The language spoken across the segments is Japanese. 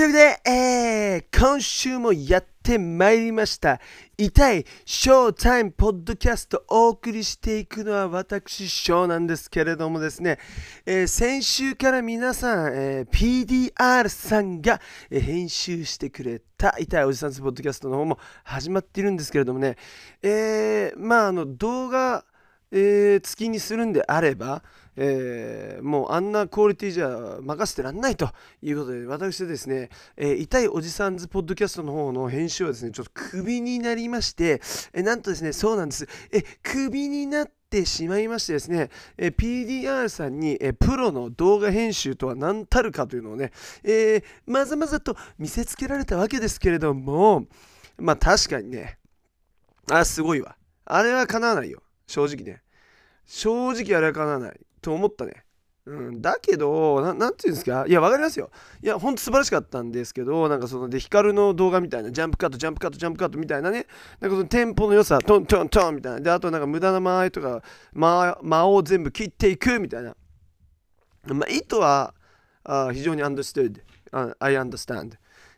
というわけで、えー、今週もやってまいりました。痛いショータイムポッドキャストお送りしていくのは私、ショーなんですけれどもですね、えー先週から皆さん、えー PDR さんが、え編集してくれた痛いおじさんズポッドキャストの方も始まっているんですけれどもね、えーまああの動画、えー月にするんであれば、えーもうあんなクオリティじゃ任せてらんないということで私ですね、えー痛いおじさんズポッドキャストの方の編集はですねちょっとクビになりまして、えーなんとですねそうなんです。えクビになってしまいましてですね、えー PDR さんに、えープロの動画編集とは何たるかというのをね、えーまざまざと見せつけられたわけですけれどもまあ確かにねあすごいわ。あれは叶わないよ。正直ね。正直あれは叶わない。と思ったね。うん、だけどな、なんていうんですか、いや、わかりますよ。いや、ほんと素晴らしかったんですけど、なんかその、で、ヒカルの動画みたいな、ジャンプカット、ジャンプカット、ジャンプカットみたいなね、なんかそのテンポの良さ、トントントンみたいな、で、あとなんか無駄な間合いとか、間間を全部切っていくみたいな。まあ、意図は、あ非常に understood、あ I understand、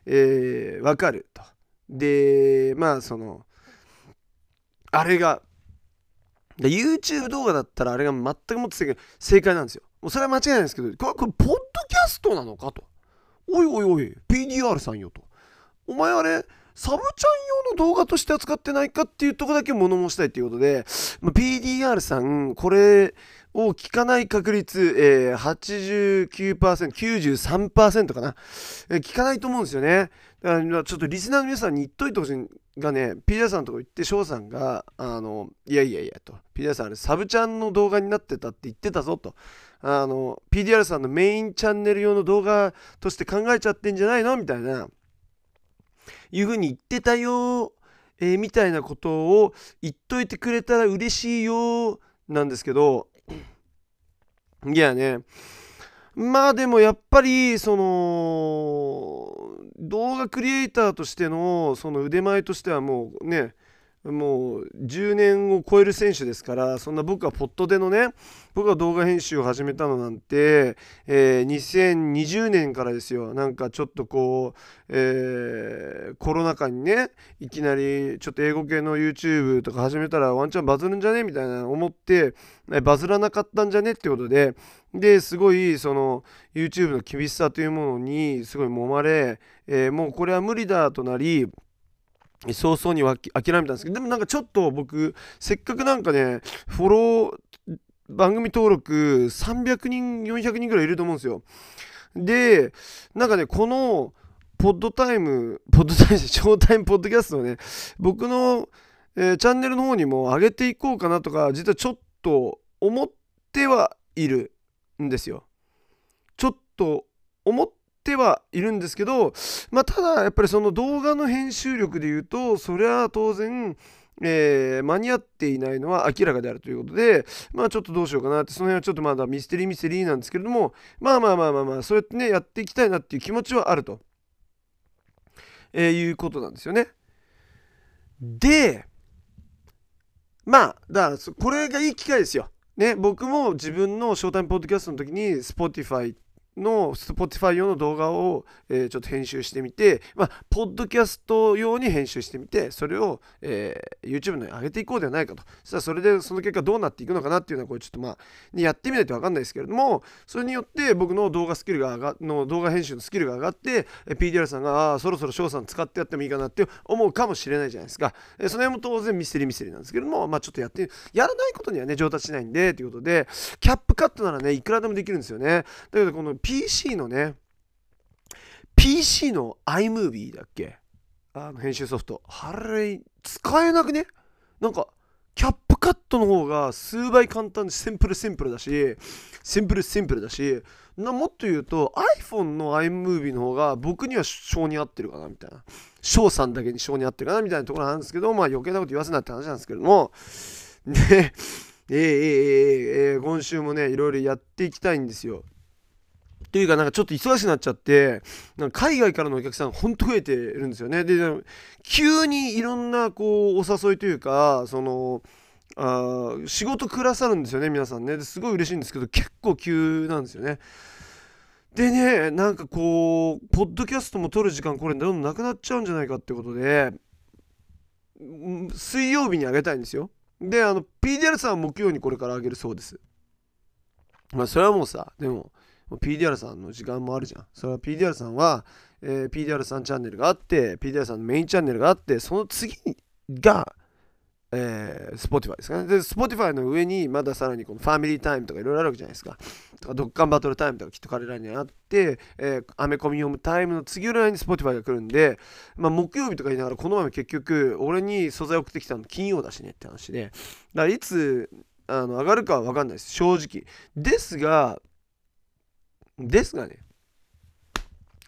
えー、わかると。で、まあ、その、あれが、で YouTube 動画だったらあれが全くもって正解なんですよ。もうそれは間違いないですけど、これ、これポッドキャストなのかと。おいおいおい、PDR さんよと。お前あれ、サブちゃん用の動画として扱ってないかっていうとこだけ物申したいということで、ま PDR さん、これを聞かない確率、えー、89%、93%かな、えー聞かないと思うんですよね。だからちょっとリスナーの皆さんに言っといてほしいがね、PDR さんとこ行って、翔さんが、あの、いやいやいやと、PDR さんあれ、サブチャンの動画になってたって言ってたぞと。あの、PDR さんのメインチャンネル用の動画として考えちゃってんじゃないの？みたいな、いう風に言ってたよ、えーみたいなことを言っといてくれたら嬉しいよ、なんですけど、いやね、まあでもやっぱりその動画クリエイターとしてのその腕前としてはもうねもう10年を超える選手ですからそんな僕はポットでのね僕が動画編集を始めたのなんて、えー2020年からですよ。なんかちょっとこう、えーコロナ禍にねいきなりちょっと英語系の YouTube とか始めたらワンチャンバズるんじゃねみたいな思ってバズらなかったんじゃねってことでですごいその YouTube の厳しさというものにすごい揉まれ、えーもうこれは無理だとなり早々に諦めたんですけどでもなんかちょっと僕せっかくなんかねフォロー番組登録300人400人ぐらいいると思うんですよ。でなんかねこのポッドタイムポッドタイムショータイムポッドキャストをね僕の、えーチャンネルの方にも上げていこうかなとか実はちょっと思ってはいるんですよ。ちょっと思っててはいるんですけどまあただやっぱりその動画の編集力で言うとそれは当然えー間に合っていないのは明らかであるということでまあちょっとどうしようかなってその辺はちょっとまだミステリーミステリーなんですけれどもまあまあまあまあまあそうやってねやっていきたいなっていう気持ちはあると、えーいうことなんですよね。でまあだからこれがいい機会ですよ。ね僕も自分のショータイムポッドキャストの時に Spotify の Spotify 用の動画を、えーちょっと編集してみて、まあ、ポッドキャスト用に編集してみて、それを、えー YouTube のに上げていこうではないかと。そしたらそれでその結果どうなっていくのかなっていうのは、これちょっとまあ、やってみないと分かんないですけれども、それによって僕の動画スキルが上がの動画編集のスキルが上がって、PDR さんが、ああ、そろそろ翔さん使ってやってもいいかなって思うかもしれないじゃないですか。えーその辺も当然ミステリーミステリーなんですけれども、まあちょっとやって、やらないことにはね、上達しないんで、ということで、キャップカットならね、いくらでもできるんですよね。だけどこの PC のね PC の iMovie だっけ？あの編集ソフト。あれ使えなくね？なんかキャップカットの方が数倍簡単でシンプルシンプルだしシンプルシンプルだしなもっと言うと iPhone の iMovie の方が僕には性に合ってるかなみたいな。翔さんだけに性に合ってるかなみたいなところなんですけどまあ余計なこと言わせないって話なんですけども。でえー、えー、えーえー今週もねいろいろやっていきたいんですよ。というかなんかちょっと忙しくなっちゃってなんか海外からのお客さんほんと増えてるんですよね。で急にいろんなこうお誘いというかそのあ仕事くださるんですよね皆さんね。すごい嬉しいんですけど結構急なんですよね。でねなんかこうポッドキャストも撮る時間これどんどんなくなっちゃうんじゃないかってことで水曜日にあげたいんですよ。であの PDR さんは木曜にこれからあげるそうです。まあそれはもうさでも PDR さんの時間もあるじゃんそれは PDR さんは、えー、PDR さんチャンネルがあって PDR さんのメインチャンネルがあってその次がえー、Spotify ですかね。で、Spotify の上にまださらにこのファミリータイムとかいろいろあるわけじゃないですか。とか、ドッカンバトルタイムとかきっと彼らにあって、えー、アメコミ読むタイムの次ぐらいに Spotify が来るんで、まあ、木曜日とか言いながら、この前結局、俺に素材送ってきたの金曜だしねって話で、だからいつあの上がるかは分かんないです、正直。ですが、ですがね、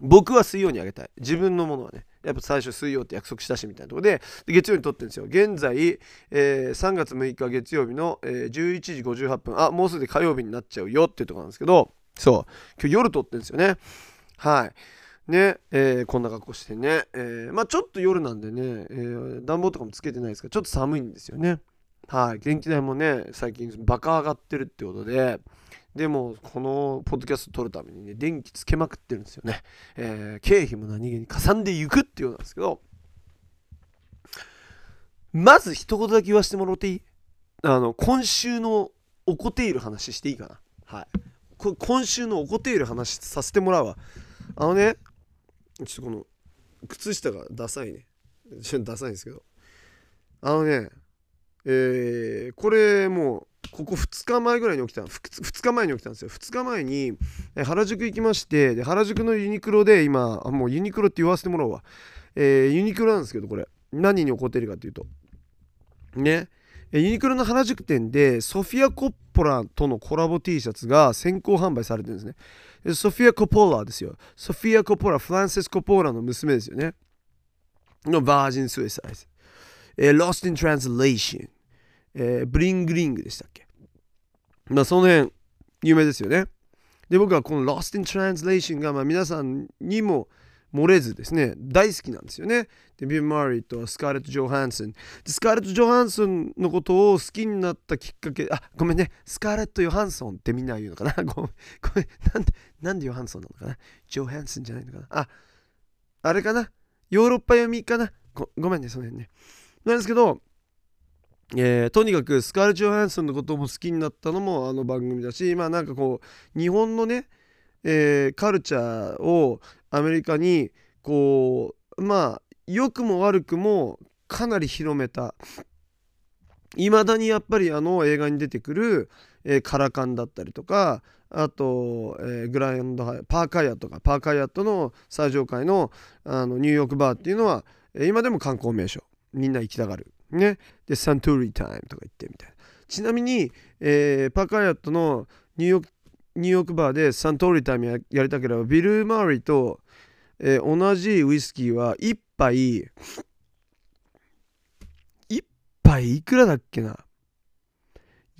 僕は水曜にあげたい。自分のものはね。やっぱ最初水曜って約束したしみたいなとこで月曜に撮ってるんですよ。現在、えー、3月6日月曜日の、えー、11時58分。あもうすぐ火曜日になっちゃうよっていうとこなんですけどそう。今日夜撮ってるんですよね。はい。ねえー、こんな格好してね、えー、まあちょっと夜なんでね、えー、暖房とかもつけてないですからちょっと寒いんですよね。はい。電気代もね最近バカ上がってるってことででもこのポッドキャスト撮るためにね電気つけまくってるんですよね、えー、経費も何気にかさんでいくっていうようなんですけどまず一言だけ言わせてもらっていい？あの今週のおこている話していいかな？はい。今週のおこている話させてもらうわ。あのねちょっとこの靴下がダサいね。ちょっとダサいんですけど。あのねえー、これもうここ2日前ぐらいに起きた 2, 2日前に起きたんですよ。2日前に原宿行きましてで原宿のユニクロで今もうユニクロって言わせてもらおうわ、えー、ユニクロなんですけどこれ。何に起こってるかっていうと。ね。ユニクロの原宿店でソフィア・コッポラとのコラボ T シャツが先行販売されてるんですね。でソフィア・コポーラですよ。ソフィア・コポーラフランセス・コポーラの娘ですよね。のバージン・スウェイサイズ、えー、Lost in Translation えー、ブリングリングでしたっけ？まあその辺有名ですよね。で僕はこの Lost in Translation がまあ皆さんにも漏れずですね大好きなんですよね。でビル・マーリーとスカーレット・ジョハンソンでスカーレット・ジョハンソンのことを好きになったきっかけあごめんね。スカーレット・ヨハンソンってみんな言うのかな？ごめんごめん。なんでなんでヨハンソンなのかな？ジョハンソンじゃないのかな？ああれかな？ヨーロッパ読みかな？ごごめんねその辺ね。なんですけどえー、とにかくスカーレット・ジョハンソンのことも好きになったのもあの番組だしまあなんかこう日本のね、えー、カルチャーをアメリカにこうまあ良くも悪くもかなり広めたいまだにやっぱりあの映画に出てくる、えー、カラカンだったりとかあと、えー、グランドハイパーカイアとかパーカイアットの最上階のあのニューヨークバーっていうのは、えー、今でも観光名所みんな行きたがる。ね。で、サントリータイムとか言ってみたいな。ちなみに、えー、パーカヤットのニューヨークニューヨークバーでサントリータイムややりたければ、ビル・マーリーと、えー、同じウイスキーは1杯、1杯いくらだっけな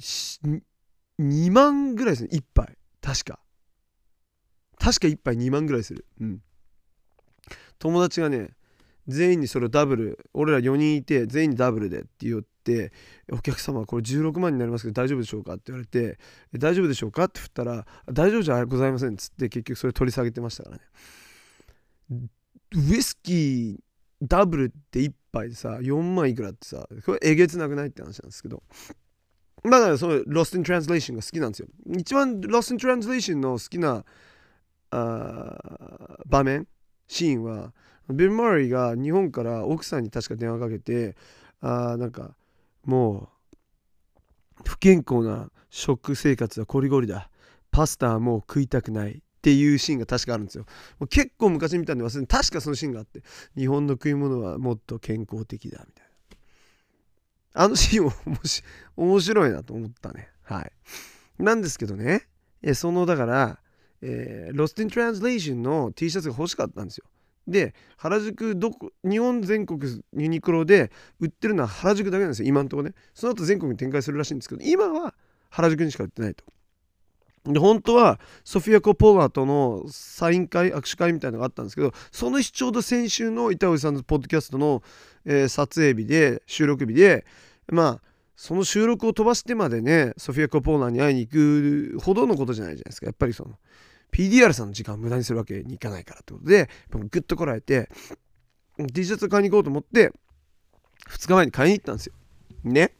?2 万ぐらいですね、1杯。確か。確か1杯2万ぐらいする。うん。友達がね、全員にそれをダブル俺ら4人いて全員にダブルでって言ってお客様これ16万になりますけど大丈夫でしょうかって言われて大丈夫でしょうかって振ったら大丈夫じゃございませんっつって結局それ取り下げてましたからね。ウイスキーダブルって1杯でさ4万いくらってさこれえげつなくないって話なんですけど。まだからその Lost in Translation が好きなんですよ。一番 Lost in Translation の好きなあ場面シーンはビル・マーリーが日本から奥さんに確か電話かけてあなんかもう不健康な食生活はコリゴリだ。パスタはもう食いたくないっていうシーンが確かあるんですよ。もう結構昔見たんで忘れて確かそのシーンがあって日本の食い物はもっと健康的だみたいな。あのシーンも面白いなと思ったね。はい。なんですけどね。えそのだからえー、ロスティン・トランスレーションの T シャツが欲しかったんですよ。で原宿どこ日本全国ユニクロで売ってるのは原宿だけなんですよ今のとこね。その後全国に展開するらしいんですけど今は原宿にしか売ってないと。で本当はソフィア・コ・ポーラーとのサイン会握手会みたいなのがあったんですけどその日ちょうど先週の板尾さんのポッドキャストの、えー、撮影日で収録日でまあその収録を飛ばしてまでねソフィア・コ・ポーラーに会いに行くほどのことじゃないじゃないですか。やっぱりその PDR さんの時間を無駄にするわけにいかないからってことで、ぐっとこらえて、T シャツ買いに行こうと思って、2日前に買いに行ったんですよ。ね。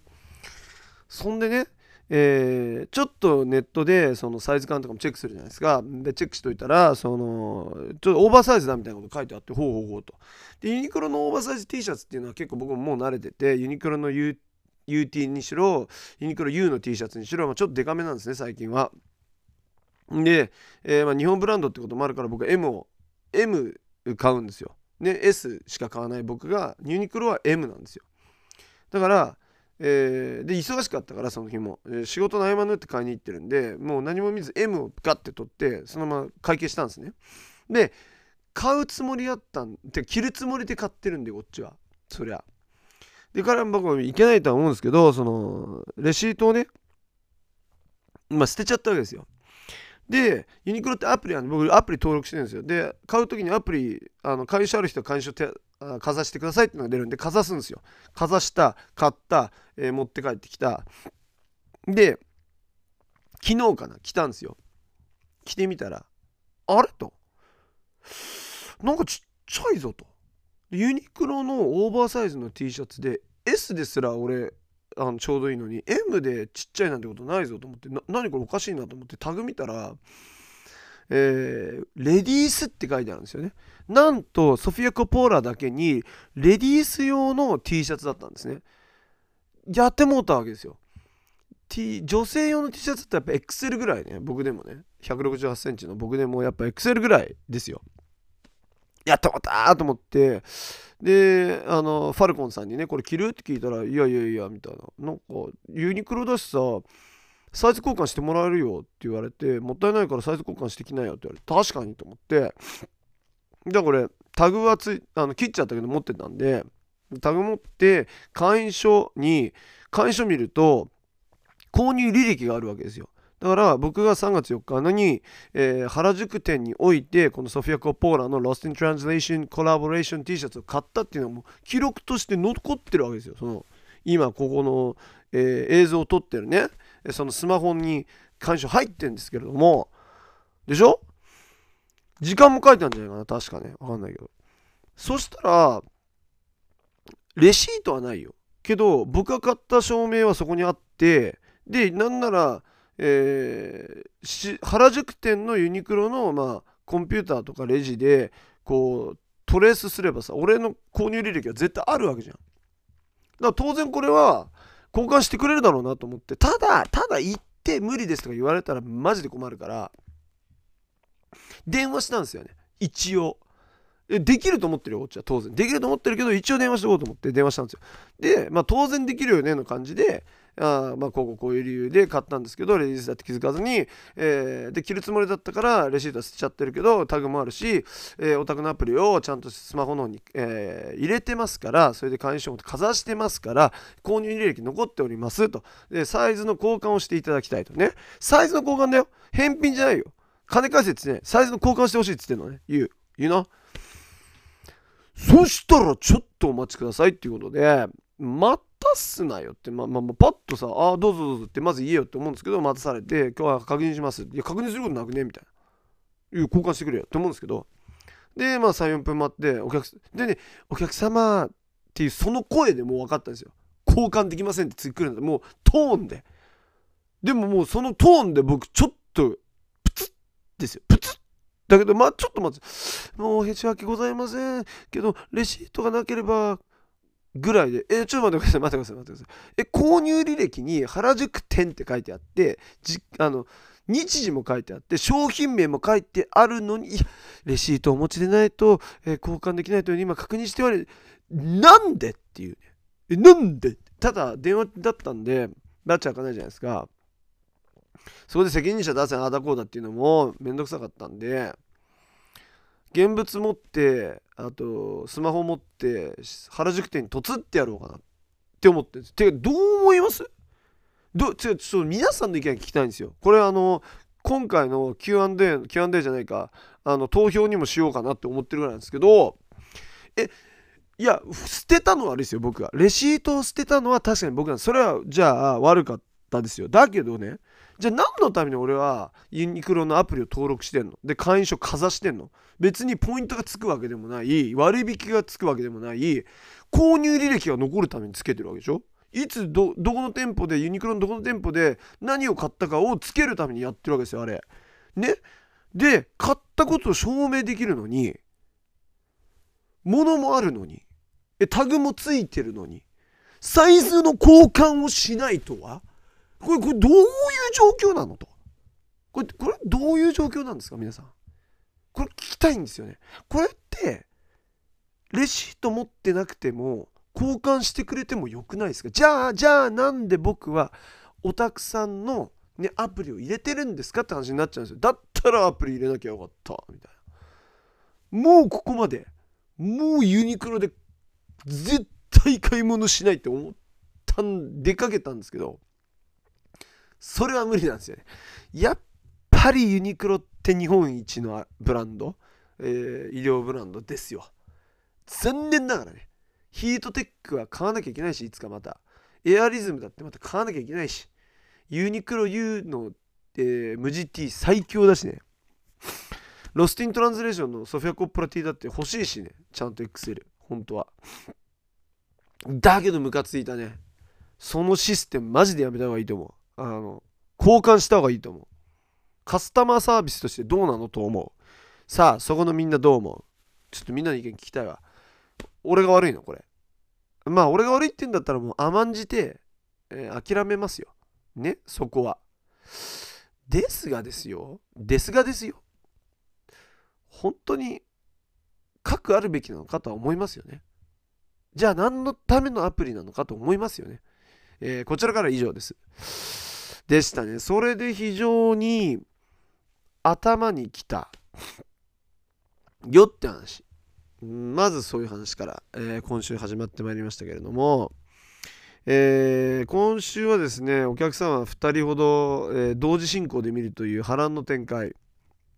そんでね、えー、ちょっとネットでそのサイズ感とかもチェックするじゃないですか。で、チェックしといたら、その、ちょっとオーバーサイズだみたいなこと書いてあって、ほうほうほうと。で、ユニクロのオーバーサイズ T シャツっていうのは結構僕ももう慣れてて、ユニクロの U UT にしろ、ユニクロ U の T シャツにしろ、ま、ちょっとデカめなんですね、最近は。で、えー、まあ、日本ブランドってこともあるから僕は M を、M 買うんですよ。ね、S しか買わない僕が、ユニクロは M なんですよ。だから、えー、で忙しかったからその日も、えー、仕事の合間縫って買いに行ってるんでもう何も見ず M をガッて取ってそのまま会計したんですね。で買うつもりやったんで着るつもりで買ってるんでこっちは。そりゃ。でから僕もいけないとは思うんですけどそのレシートをねまあ捨てちゃったわけですよ。でユニクロってアプリは、ね、僕アプリ登録してるんですよ。で買う時にアプリあの会社ある人は会社手かざしてくださいっていうのが出るんでかざすんですよ。かざした買った、えー、持って帰ってきた。で昨日かな来たんですよ。着てみたらあれ？と。なんかちっちゃいぞと。ユニクロのオーバーサイズの T シャツで S ですら俺あのちょうどいいのに M でちっちゃいなんてことないぞと思ってな何これおかしいなと思ってタグ見たらえー、レディースって書いてあるんですよね。なんとソフィア・コポーラだけにレディース用の T シャツだったんですね。やってもうたわけですよ。T、女性用の T シャツってやっぱ XL ぐらいね、僕でもね、168センチの僕でもやっぱ XL ぐらいですよ。やってもったと思って、で、あの、ファルコンさんにね、これ着る？って聞いたら、いやいやいや、みたいな。なんか、ユニクロだしさ、サイズ交換してもらえるよって言われて、もったいないからサイズ交換してきなよって言われて、確かにと思って、じゃあこれ、タグはつい、あの切っちゃったけど持ってたんで、タグ持って、会員証に、会員証見ると、購入履歴があるわけですよ。だから僕が3月4日のに、えー、原宿店においてこのソフィア・コポーラの Lost in Translation Collaboration T シャツを買ったっていうのはもう記録として残ってるわけですよ。その今ここの、えー、映像を撮ってるねそのスマホに干渉入ってるんですけれどもでしょ？時間も書いてあるんじゃないかな確かね。わかんないけど。そしたらレシートはないよ。けど僕が買った証明はそこにあってでなんなら、えー、原宿店のユニクロの、まあ、コンピューターとかレジでこうトレースすればさ俺の購入履歴は絶対あるわけじゃん。だから当然これは交換してくれるだろうなと思ってただただ行って無理ですとか言われたらマジで困るから電話したんですよね。一応。できると思ってるよこっちは当然。できると思ってるけど一応電話しとこうと思って電話したんですよ。でまあ当然できるよねの感じであまあこうこういう理由で買ったんですけどレディースだって気づかずに、えー、で着るつもりだったからレシートは捨てちゃってるけどタグもあるし、えー、お宅のアプリをちゃんとスマホの方に、えー、入れてますからそれで会員証をかざしてますから購入履歴残っておりますと。でサイズの交換をしていただきたいとね。サイズの交換だよ。返品じゃないよ。金返せってねサイズの交換してほしいって言ってんのね。言う。言うな。そしたらちょっとお待ちくださいっていうことでまたすなよって、まあまあ、パッとさ、ああ、どうぞどうぞってまず言えよって思うんですけど、待たされて、今日は確認します。いや、確認することなくねみたいな。いう交換してくれよって思うんですけど、で、まあ3、4分待って、お客でね、お客様っていうその声でもう分かったんですよ。交換できませんって次来るんだもうトーンで。でももうそのトーンで僕ちょっとプツッですよ。プツッだけど、まあちょっと待って、もうへちわけございませんけど、レシートがなければぐらいで、え、ちょっと待ってください、待ってください、待ってください。え、購入履歴に原宿店って書いてあって、じあの、日時も書いてあって、商品名も書いてあるのに、レシートをお持ちでないと、えー、交換できないというふうに今確認しており、なんでっていうね。え、なんで？ただ、電話だったんで、なっちゃ開かないじゃないですか。そこで責任者出せああだこうだっていうのもめんどくさかったんで、現物持ってあとスマホ持って原宿店に突ってやろうかなって思ってるんです。てどう思います？どちょっと皆さんの意見聞きたいんですよ。これあの今回の Q&A Q&A じゃないかあの投票にもしようかなって思ってるぐらいなんですけどえいや捨てたのは悪いですよ僕がレシートを捨てたのは確かに僕なんでそれはじゃあ悪かったですよ。だけどねじゃあ何のために俺はユニクロのアプリを登録してんの？で会員証かざしてんの？別にポイントがつくわけでもない割引がつくわけでもない購入履歴が残るためにつけてるわけでしょ？いつどどこの店舗でユニクロのどこの店舗で何を買ったかをつけるためにやってるわけですよあれ。ね？で買ったことを証明できるのに物もあるのにえタグもついてるのにサイズの交換をしないとは？これこれどういう状況なのと。これこれどういう状況なんですか皆さん。これ聞きたいんですよね。これってレシート持ってなくても交換してくれてもよくないですか？じゃあじゃあなんで僕はおたくさんの、ね、アプリを入れてるんですか？って話になっちゃうんですよ。だったらアプリ入れなきゃよかった。みたいな。もうここまで。もうユニクロで絶対買い物しないって思ったん出かけたんですけど。それは無理なんですよね。やっぱりユニクロって日本一のブランド、えー、医療ブランドですよ。残念ながらねヒートテックは買わなきゃいけないしいつかまた。エアリズムだってまた買わなきゃいけないしユニクロ U の、えー、無地 T 最強だしね。ロスティントランスレーションのソフィア・コップラ T だって欲しいしね。ちゃんと XL 本当は。だけどムカついたね。そのシステムマジでやめた方がいいと思う。あの交換した方がいいと思う。カスタマーサービスとしてどうなのと思う。さあそこのみんなどう思う。ちょっとみんなの意見聞きたいわ。俺が悪いのこれ。まあ俺が悪いって言うんだったらもう甘んじて、えー、諦めますよ。ね？そこは。ですがですよ。ですがですよ。本当に核あるべきなのかとは思いますよね。じゃあ何のためのアプリなのかと思いますよね、えー、こちらから以上です。でしたね。それで非常に頭にきた。よって話。まずそういう話から、えー、今週始まってまいりましたけれども、えー、今週はですねお客様2人ほど、えー、同時進行で見るという波乱の展開、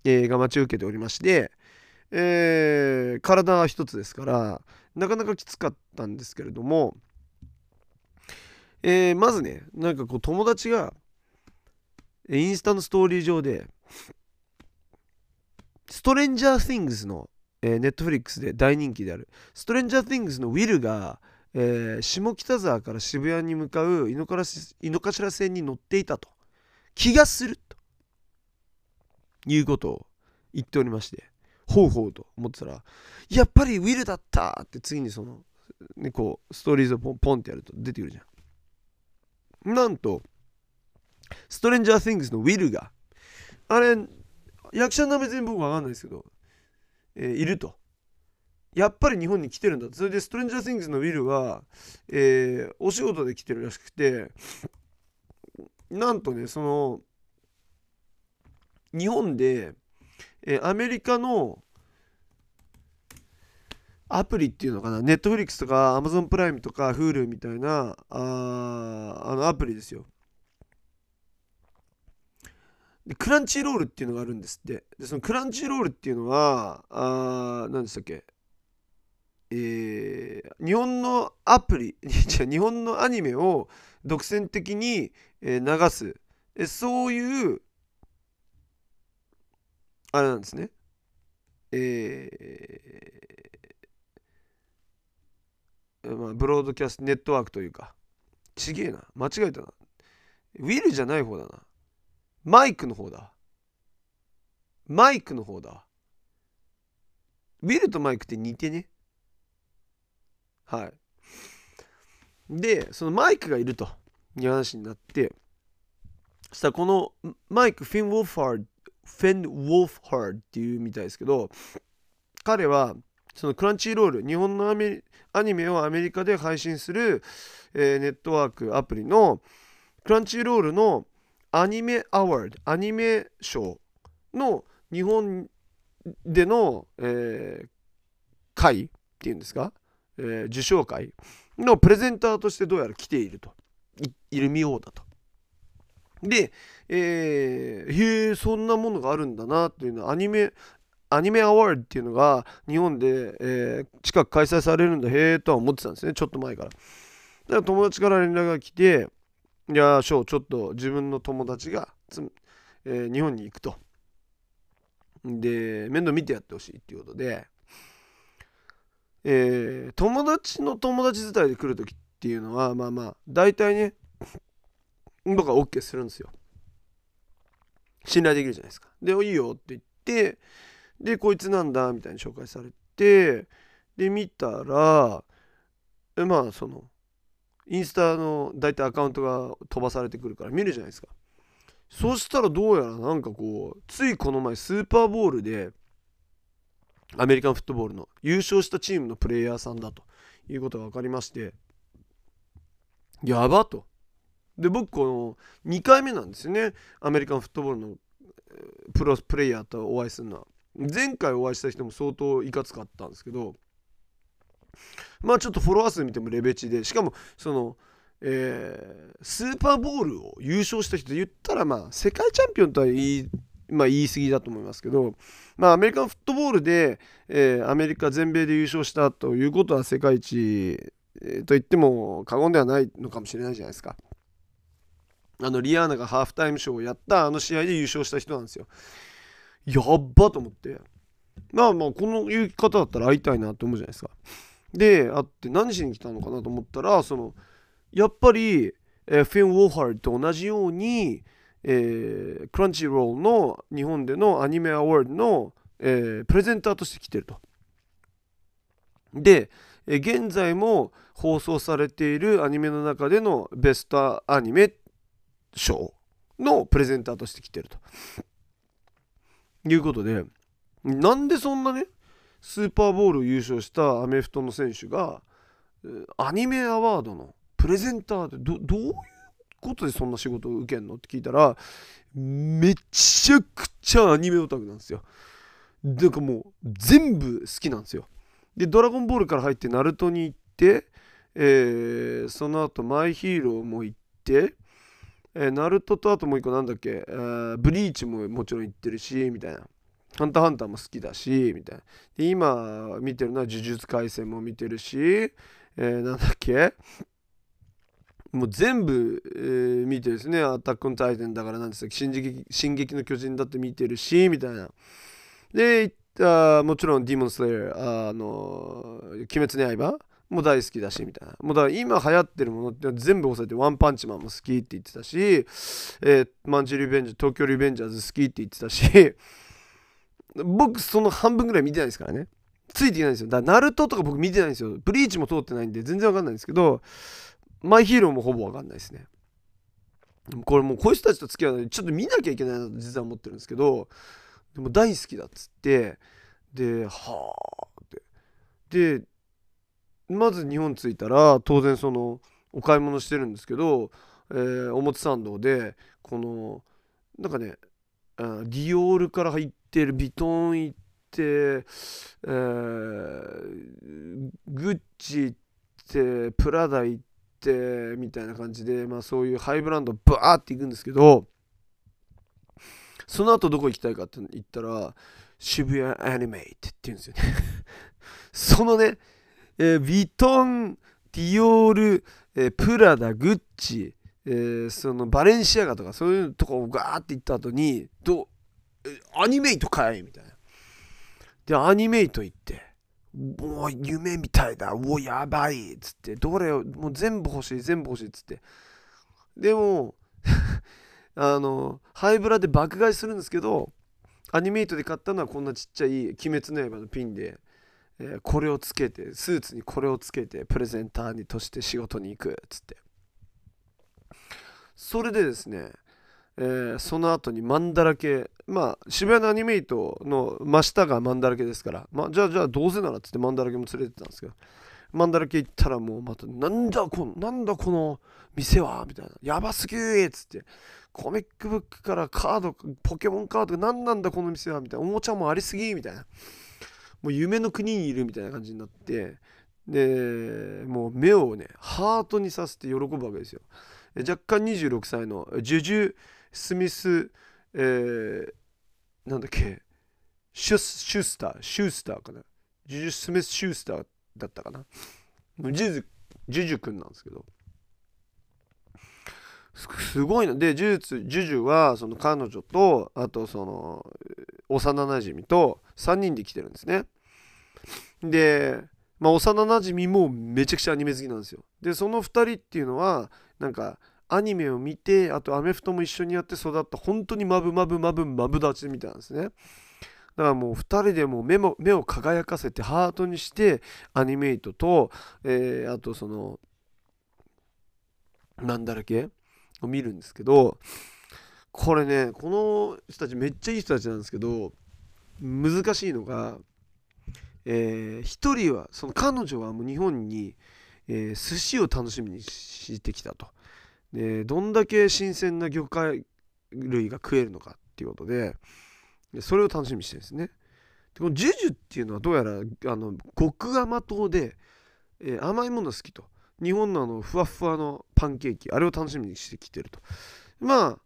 え、が待ち受けておりまして、え体は一つですからなかなかきつかったんですけれども、えまずねなんかこう友達がインスタのストーリー上でストレンジャー・シングスのえー、ネットフリックスで大人気である。ストレンジャー・ティングスのウィルが、えー、下北沢から渋谷に向かう井の頭線に乗っていたと。気がすると。いうことを言っておりまして。ほうほうと思ってたらやっぱりウィルだったって次にその、ね、こうストーリーズをポンポンってやると出てくるじゃん。なんとストレンジャー・ティングスのウィルが。あれ役者の名前全部僕わかんないですけどえー、いると。やっぱり日本に来てるんだそれでストレンジャー・シングスのウィルは、えー、お仕事で来てるらしくてなんとねその日本で、えー、アメリカのアプリっていうのかな？ネットフリックスとかアマゾンプライムとか Hulu みたいなああのアプリですよ。でクランチロールっていうのがあるんですって。でそのクランチロールっていうのはあ何でしたっけ？えー、日本のアプリ 日本のアニメを独占的に、えー、流す。えそういうあれなんですね。えー、まあ、ブロードキャストネットワークというか。ちげえな。間違えたな。ウィルじゃない方だな。マイクの方だ。マイクの方だ。ウィルとマイクって似てね。はい。で、そのマイクがいるという話になって、そしたらこのマイク、フィン・ウォルファー、フェン・ウォルファードっていうみたいですけど、彼はそのクランチーロール、日本のアメアニメをアメリカで配信する、えー、ネットワークアプリのクランチーロールのアニメアワードアニメ賞の日本での、えー、会っていうんですか、えー、受賞会のプレゼンターとしてどうやら来ているといるみようだと。で、えー、へえそんなものがあるんだなっていうのはアニメアニメアワードっていうのが日本で、えー、近く開催されるんだへえとは思ってたんですねちょっと前から。だから友達から連絡が来ていや、ショー、ちょっと自分の友達がえー、日本に行くと。で面倒見てやってほしいっていうことで、えー、友達の友達伝いで来る時っていうのはまあまあ大体ね僕は OK するんですよ。信頼できるじゃないですか。で、いいよって言って、で、こいつなんだみたいに紹介されて、で、見たら、まあ、その、インスタの大体アカウントが飛ばされてくるから見るじゃないですか。そしたらどうやらなんかこう、ついこの前スーパーボールで、アメリカンフットボールの優勝したチームのプレイヤーさんだということが分かりまして、やばと。で僕この2回目なんですよねアメリカンフットボールのプロスプレイヤーとお会いするのは前回お会いした人も相当いかつかったんですけどまあちょっとフォロワー数見てもレベチでしかもそのえー、スーパーボールを優勝した人で言ったらまあ世界チャンピオンとは言い,、まあ、言い過ぎだと思いますけど、まあ、アメリカンフットボールで、えー、アメリカ全米で優勝したということは世界一、えー、と言っても過言ではないのかもしれないじゃないですか。あのリアーナがハーフタイムショーをやったあの試合で優勝した人なんですよ。やっばと思って。まあまあこの言い方だったら会いたいなと思うじゃないですか。で会って何しに来たのかなと思ったらそのやっぱり、えー、フィン・ウォーハーと同じように、えー、クランチロールの日本でのアニメアワードの、えー、プレゼンターとして来てると。で、え現在も放送されているアニメの中でのベストアニメ賞のプレゼンターとして来てると。いうことで、なんでそんなね、スーパーボールを優勝したアメフトの選手が、アニメアワードのプレゼンターってどどういうことでそんな仕事を受けんのって聞いたら、めちゃくちゃアニメオタクなんですよ。だかもう全部好きなんですよ。で、ドラゴンボールから入ってナルトに行って、えー、その後マイヒーローも行って、えー、ナルトとあともう一個なんだっけ、えー、ブリーチももちろん行ってるし、みたいな。ハンターハンターも好きだし、みたいな。で、今見てるのは呪術廻戦も見てるし、えー、なんだっけ？もう全部、えー、見てですね、アタックのタイタンだからなんですか、進撃進撃の巨人だって見てるし、みたいな。で、あもちろんディモンスレイヤー、あの、鬼滅の刃も大好きだしみたいなもうだから今流行ってるものって全部押さえてワンパンチマンも好きって言ってたし、えー、マンチリベンジャー東京リベンジャーズ好きって言ってたし僕その半分ぐらい見てないですからね。ついていけないんですよ。だからナルトとか僕見てないんですよ。ブリーチも通ってないんで全然わかんないんですけどマイヒーローもほぼわかんないですね。これもうこういう人たちと付き合うのにちょっと見なきゃいけないなと実は思ってるんですけどでも大好きだっつってではあって。でまず日本着いたら当然そのお買い物してるんですけど、えー、表参道でこのなんかねディオールから入っててるビトン行って、えー、グッチ行ってプラダ行ってみたいな感じで、まあ、そういうハイブランドバーって行くんですけどその後どこ行きたいかって言ったら渋谷アニメイトって言うんですよね。そのねえー、ヴィトン、ディオール、えー、プラダ、グッチ、えー、そのバレンシアガとかそういうとこをガーって行った後に、どアニメイトかい？みたいな。で、アニメイト行って、もう夢みたいだ、うお、やばいっつって、どれを、もう全部欲しい、全部欲しいっつって。でも、あの、ハイブラで爆買いするんですけど、アニメイトで買ったのはこんなちっちゃい鬼滅の刃のピンで、えー、これをつけてスーツにこれをつけてプレゼンターにとして仕事に行くっつってそれでですね、えー、その後にマンだらけまあ渋谷のアニメイトの真下がマンだらけですから、まあ、じゃあじゃあどうせならっつってマンだらけも連れてたんですけどマンだらけ行ったらもうまたなんだこのなんだこの店はみたいな。やばすぎーっつってコミックブックからカードポケモンカード何なんだこの店はみたいな。おもちゃもありすぎみたいな。もう夢の国にいるみたいな感じになってでもう目をねハートにさせて喜ぶわけですよ。若干26歳のジュジュ・スミス、えー、なんだっけ？シュシュスターシュースターかな？ジュジュ・スミス・シュースターだったかな？ジュジュジュジュ君なんですけど。すごいので呪術ジュジュはその彼女とあとその幼なじみと3人で来てるんですね。で、まあ、幼なじみもめちゃくちゃアニメ好きなんですよ。でその2人っていうのはなんかアニメを見てあとアメフトも一緒にやって育った本当にマブマブマブマブダチみたいなんですね。だからもう2人でも目も目を輝かせてハートにしてアニメイトと、えー、あとそのなんだらけを見るんですけどこれねこの人たちめっちゃいい人たちなんですけど難しいのが、えー、1人はその彼女はもう日本に、えー、寿司を楽しみにしてきたと。でどんだけ新鮮な魚介類が食えるのかっていうことでそれを楽しみにしてるんですね。でこのジュジュっていうのはどうやらあの極甘党で、えー、甘いもの好きと。日本のあのふわふわのパンケーキあれを楽しみにしてきてると。まあ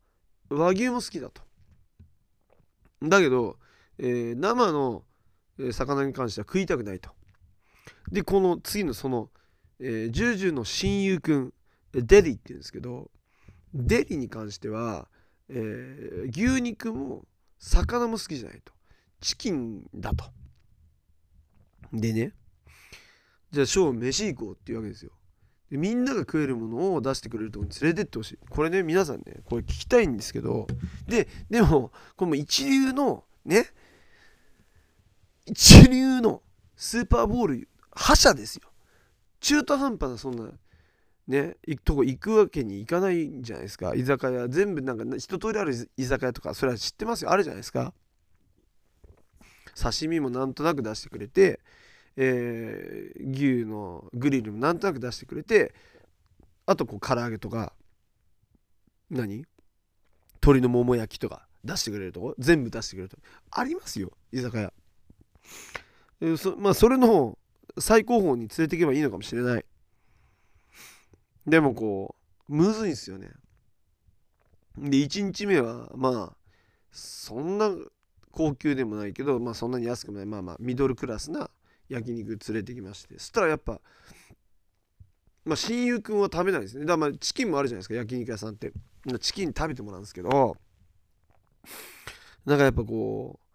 和牛も好きだと。だけど、えー、生の魚に関しては食いたくないと。でこの次のその、えー、ジュジュの親友くんデリっていうんですけどデリに関しては、えー、牛肉も魚も好きじゃないと。チキンだと。でねじゃあショー飯行こうっていうわけですよ。でみんなが食えるものを出してくれるところに連れてってほしい。これね皆さんねこれ聞きたいんですけど。ででもこれも一流のね一流のスーパーボール覇者ですよ。中途半端なそんなね行くとこ行くわけにいかないんじゃないですか。居酒屋全部なんか一通りある居酒屋とかそれは知ってますよ。あるじゃないですか。刺身もなんとなく出してくれてえー、牛のグリルもなんとなく出してくれてあとこう唐揚げとか何？鶏のもも焼きとか出してくれるとこ？全部出してくれるとこ？ありますよ居酒屋、そまあそれの最高峰に連れていけばいいのかもしれない。でもこうむずいんすよね。で1日目はまあそんな高級でもないけどまあそんなに安くもないまあまあミドルクラスな焼肉連れてきまして。そしたらやっぱまあ親友くんは食べないですね。だからまあチキンもあるじゃないですか焼肉屋さんって。チキン食べてもらうんですけど。なんかやっぱこう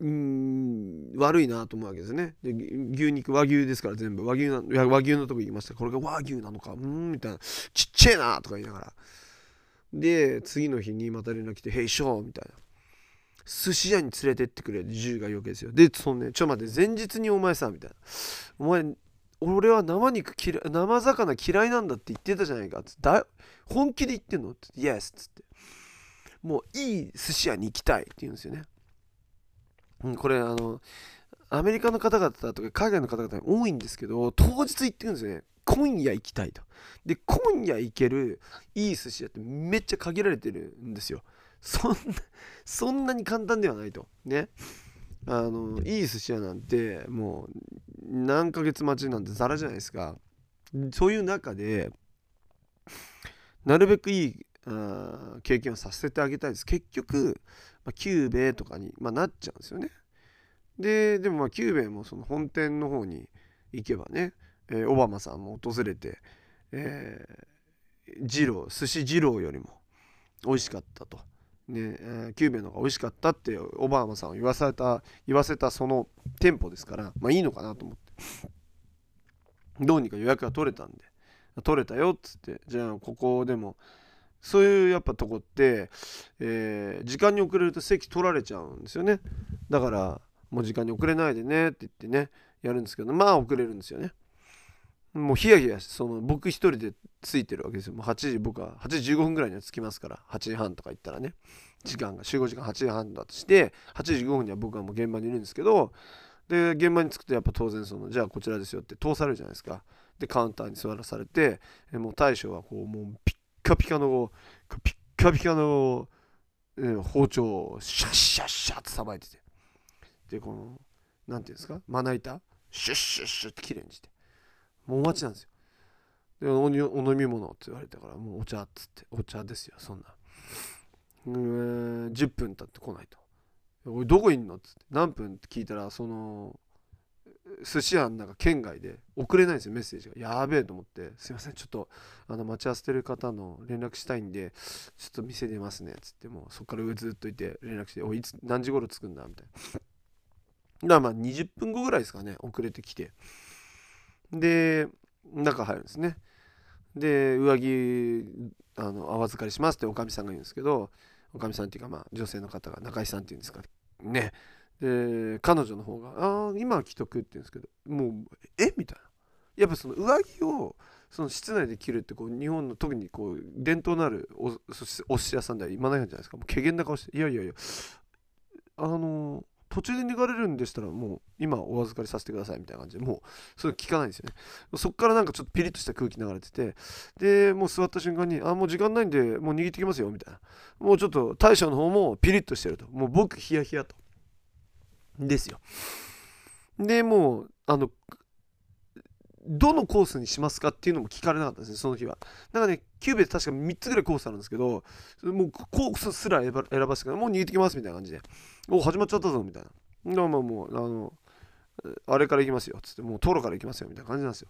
うん悪いなと思うわけですね。で牛肉和牛ですから全部。和牛な和牛のとこ行きました。これが和牛なのか。うんみたいな。ちっちゃいなとか言いながら。で次の日にまた連絡来て「へいしょ」みたいな。寿司屋に連れてってくれ銃が言うわけですよ。でそのねちょ待って前日にお前さみたいな。お前俺は生肉嫌い生魚嫌いなんだって言ってたじゃないか。つって本気で言ってんの？って言って Yes っつって。もういい寿司屋に行きたいって言うんですよね、うん、これあのアメリカの方々とか海外の方々多いんですけど当日行ってるんですよね。今夜行きたいと。で今夜行けるいい寿司屋ってめっちゃ限られてるんですよ。そんなそんなに簡単ではないと。ね。あのいい寿司屋なんてもう何ヶ月待ちなんてザラじゃないですか。そういう中でなるべくいいあ経験をさせてあげたいです。結局、あ、久兵衛とかに、まあ、なっちゃうんですよね。ででもまあ久兵衛もその本店の方に行けばね、えー、オバマさんも訪れて、えー、次郎寿司次郎よりも美味しかったと。ねえー、久兵衛の方が美味しかったってオバマさんを言わせた言わせたその店舗ですからまあいいのかなと思って。どうにか予約が取れたんで取れたよっつってじゃあここでもそういうやっぱとこって、えー、時間に遅れると席取られちゃうんですよね。だからもう時間に遅れないでねって言ってねやるんですけどまあ遅れるんですよね。もうヒヤヒヤその僕一人でついてるわけですよ。もう8時僕は8時15分ぐらいには着きますから8時半とか行ったらね。時間が集合時間8時半だとして8時15分には僕はもう現場にいるんですけどで現場に着くとやっぱ当然そのじゃあこちらですよって通されるじゃないですか。でカウンターに座らされてもう大将はこうもうピッカピカのピッカピカの、えー、包丁をシャッシャッシャッってさばいてて。でこの何ていうんですか？まな板？シュッシュッシュッってきれいにして。もうお待ちなんですよ。でお飲み物って言われたからもうお茶っつって。お茶ですよそんな。うー10分経って来ないと。おいどこいんの？っつって。何分？って聞いたらその寿司屋の中県外で送れないんですよメッセージが。やべえと思って。すいませんちょっとあの待ち合わせてる方の連絡したいんでちょっと店出ますねっつってもうそっから上ずっといて連絡しておいつ何時頃着くんだみたいな。だからまあ20分後ぐらいですかね遅れてきて。で中入るんですね。で上着あのお預かりしますっておかみさんが言うんですけどおかみさんっていうかまあ女性の方が中井さんっていうんですかね。で彼女の方が「ああ今は着とく」って言うんですけどもう「え？みたいな。やっぱその上着をその室内で着るってこう日本の特にこう伝統のあるおお寿司屋さんでは今ないじゃないですか。もう怪げな顔して「いやいやいやあの途中で逃がれるんでしたらもう今お預かりさせてくださいみたいな感じでもうそれ聞かないんですよね。そっからなんかちょっとピリッとした空気流れててでもう座った瞬間にあもう時間ないんでもう握ってきますよみたいな。もうちょっと大将の方もピリッとしてると。もう僕ヒヤヒヤと。ですよ。でもうあのどのコースにしますかっていうのも聞かれなかったですね、その日は。だかね、キューベで確か3つぐらいコースあるんですけど、もうコースすら選ば選ばせてから、もう逃げてきますみたいな感じで、お始まっちゃったぞみたいな。でももう、あの、あれから行きますよっつって、もうトロから行きますよみたいな感じなんですよ。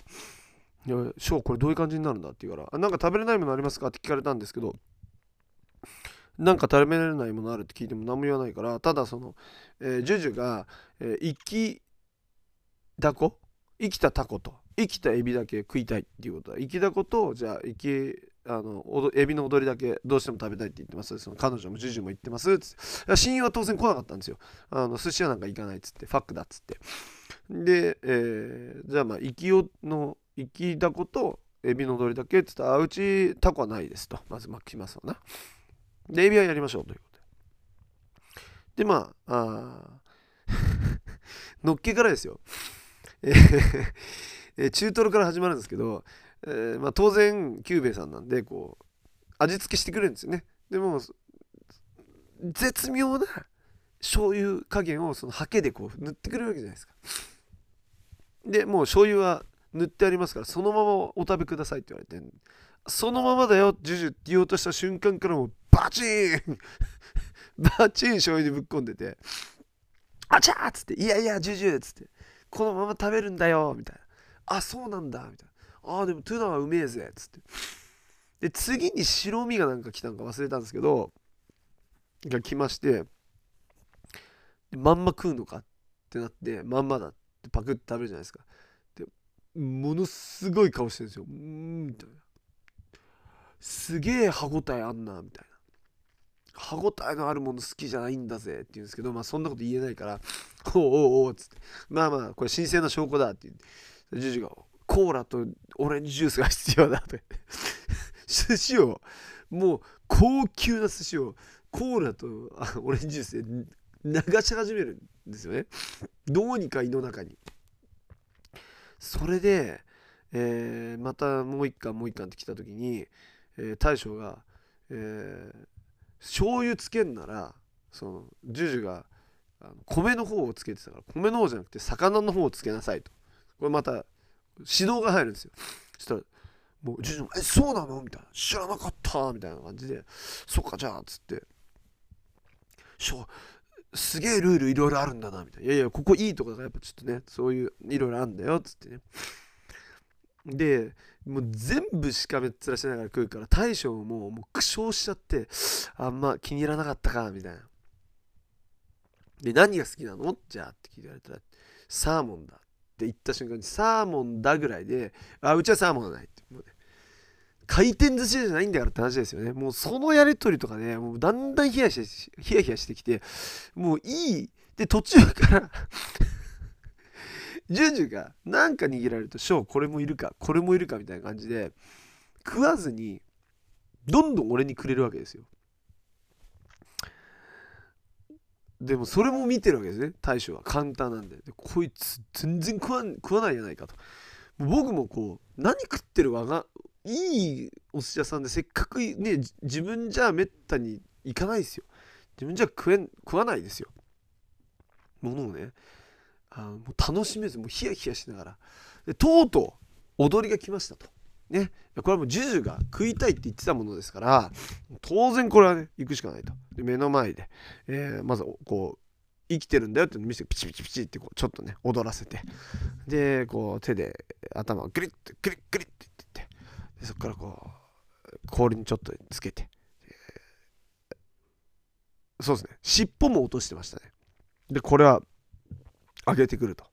いや、大将これどういう感じになるんだって言うから、なんか食べれないものありますかって聞かれたんですけど、なんか食べれないものあるって聞いても何も言わないからただその、えー、ジュジュが、えー、生きだこ？生きたタコと。生きたエビだけ食いたいっていうことは生きだことじゃあ生きあのエビの踊りだけどうしても食べたいって言ってます。その彼女もジュジュも言ってます。っつって。親友は当然来なかったんですよ。あの寿司屋なんか行かないっつって。ファックだっつって。で、えー、じゃあまあ生きよの生きだことエビの踊りだけっつったらうちタコはないですと。まずまあ来ますわな。で、エビはやりましょうというで。まあ、あ のっけからですよ。えー、中トロから始まるんですけど、えー、まあ、当然、キューベイさんなんで、こう、味付けしてくれるんですよね。でも、絶妙な醤油加減をそのハケでこう塗ってくれるわけじゃないですか。で、もう醤油は塗ってありますから、そのままお食べくださいって言われて、そのままだよ、ジュジュって言おうとした瞬間からもうバチーンバチン醤油でぶっ込んでて、あちゃーっつって、いやいや、ジュジュっつって、このまま食べるんだよみたいな。あ、そうなんだみたいな。あ、でもトゥナはうめえぜっつって。で、次に白身がなんか来たんか忘れたんですけど、が来まして、まんま食うのかってなって、まんまだってパクって食べるじゃないですか。で、ものすごい顔してるんですよ。うん、みたいな。すげえ歯応えあんな、みたいな。歯応えのあるもの好きじゃないんだぜって言うんですけど、まあそんなこと言えないから、おうおうおうっつって、まあまあこれ神聖な証拠だって言って、ジュジュが、コーラとオレンジジュースが必要だって、寿司を、もう高級な寿司をコーラとオレンジジュースで流し始めるんですよね。どうにか胃の中に。それで、えー、またもう一貫もう一貫って来た時に、えー、大将が、えー、醤油つけんならそのジュジュがあの米の方をつけてたから米の方じゃなくて魚の方をつけなさいと。これまた指導が入るんですよ。そしたらもうジュジュも「えそうなの?」みたいな「知らなかった」みたいな感じで「そっかじゃあ」っつって「しょすげえルールいろいろあるんだな」みたいな「いやいやここいいとからやっぱちょっとねそういういろいろあるんだよ」っつってね。でもう全部しかめっ面しながら食うから大将ももう苦笑しちゃってあんま気に入らなかったかみたいな。で何が好きなの？じゃあって聞いてられたらサーモンだって言った瞬間にサーモンだぐらいであうちはサーモンはないって。もうね回転寿司じゃないんだからって話ですよね。もうそのやり取りとかねもうだんだんヒヤヒヤしヒヤヒヤしてきてもういい。で途中からジュジュがなんか握られると、ショーこれもいるか、これもいるかみたいな感じで、食わずに、どんどん俺にくれるわけですよ。でもそれも見てるわけですね、大将は。簡単なんで。でこいつ全然食わ食わないじゃないかと。僕もこう、何食ってるわが、いいお寿司屋さんでせっかくね、自分じゃめったに行かないですよ。自分じゃ食えん食わないですよ。ものをね。あもう楽しめずもうヒヤヒヤしながら。でとうとう踊りが来ましたと。ね、これはもうジュジュが食いたいって言ってたものですから当然これはね行くしかないと。で目の前で、えー、まずこう生きてるんだよって見せてピチピチピチってこうちょっとね踊らせて。でこう手で頭をグリッとグリッグリッって言って。でそこからこう氷にちょっとつけて。そうですね。尻尾も落としてましたね。でこれは揚げてくると。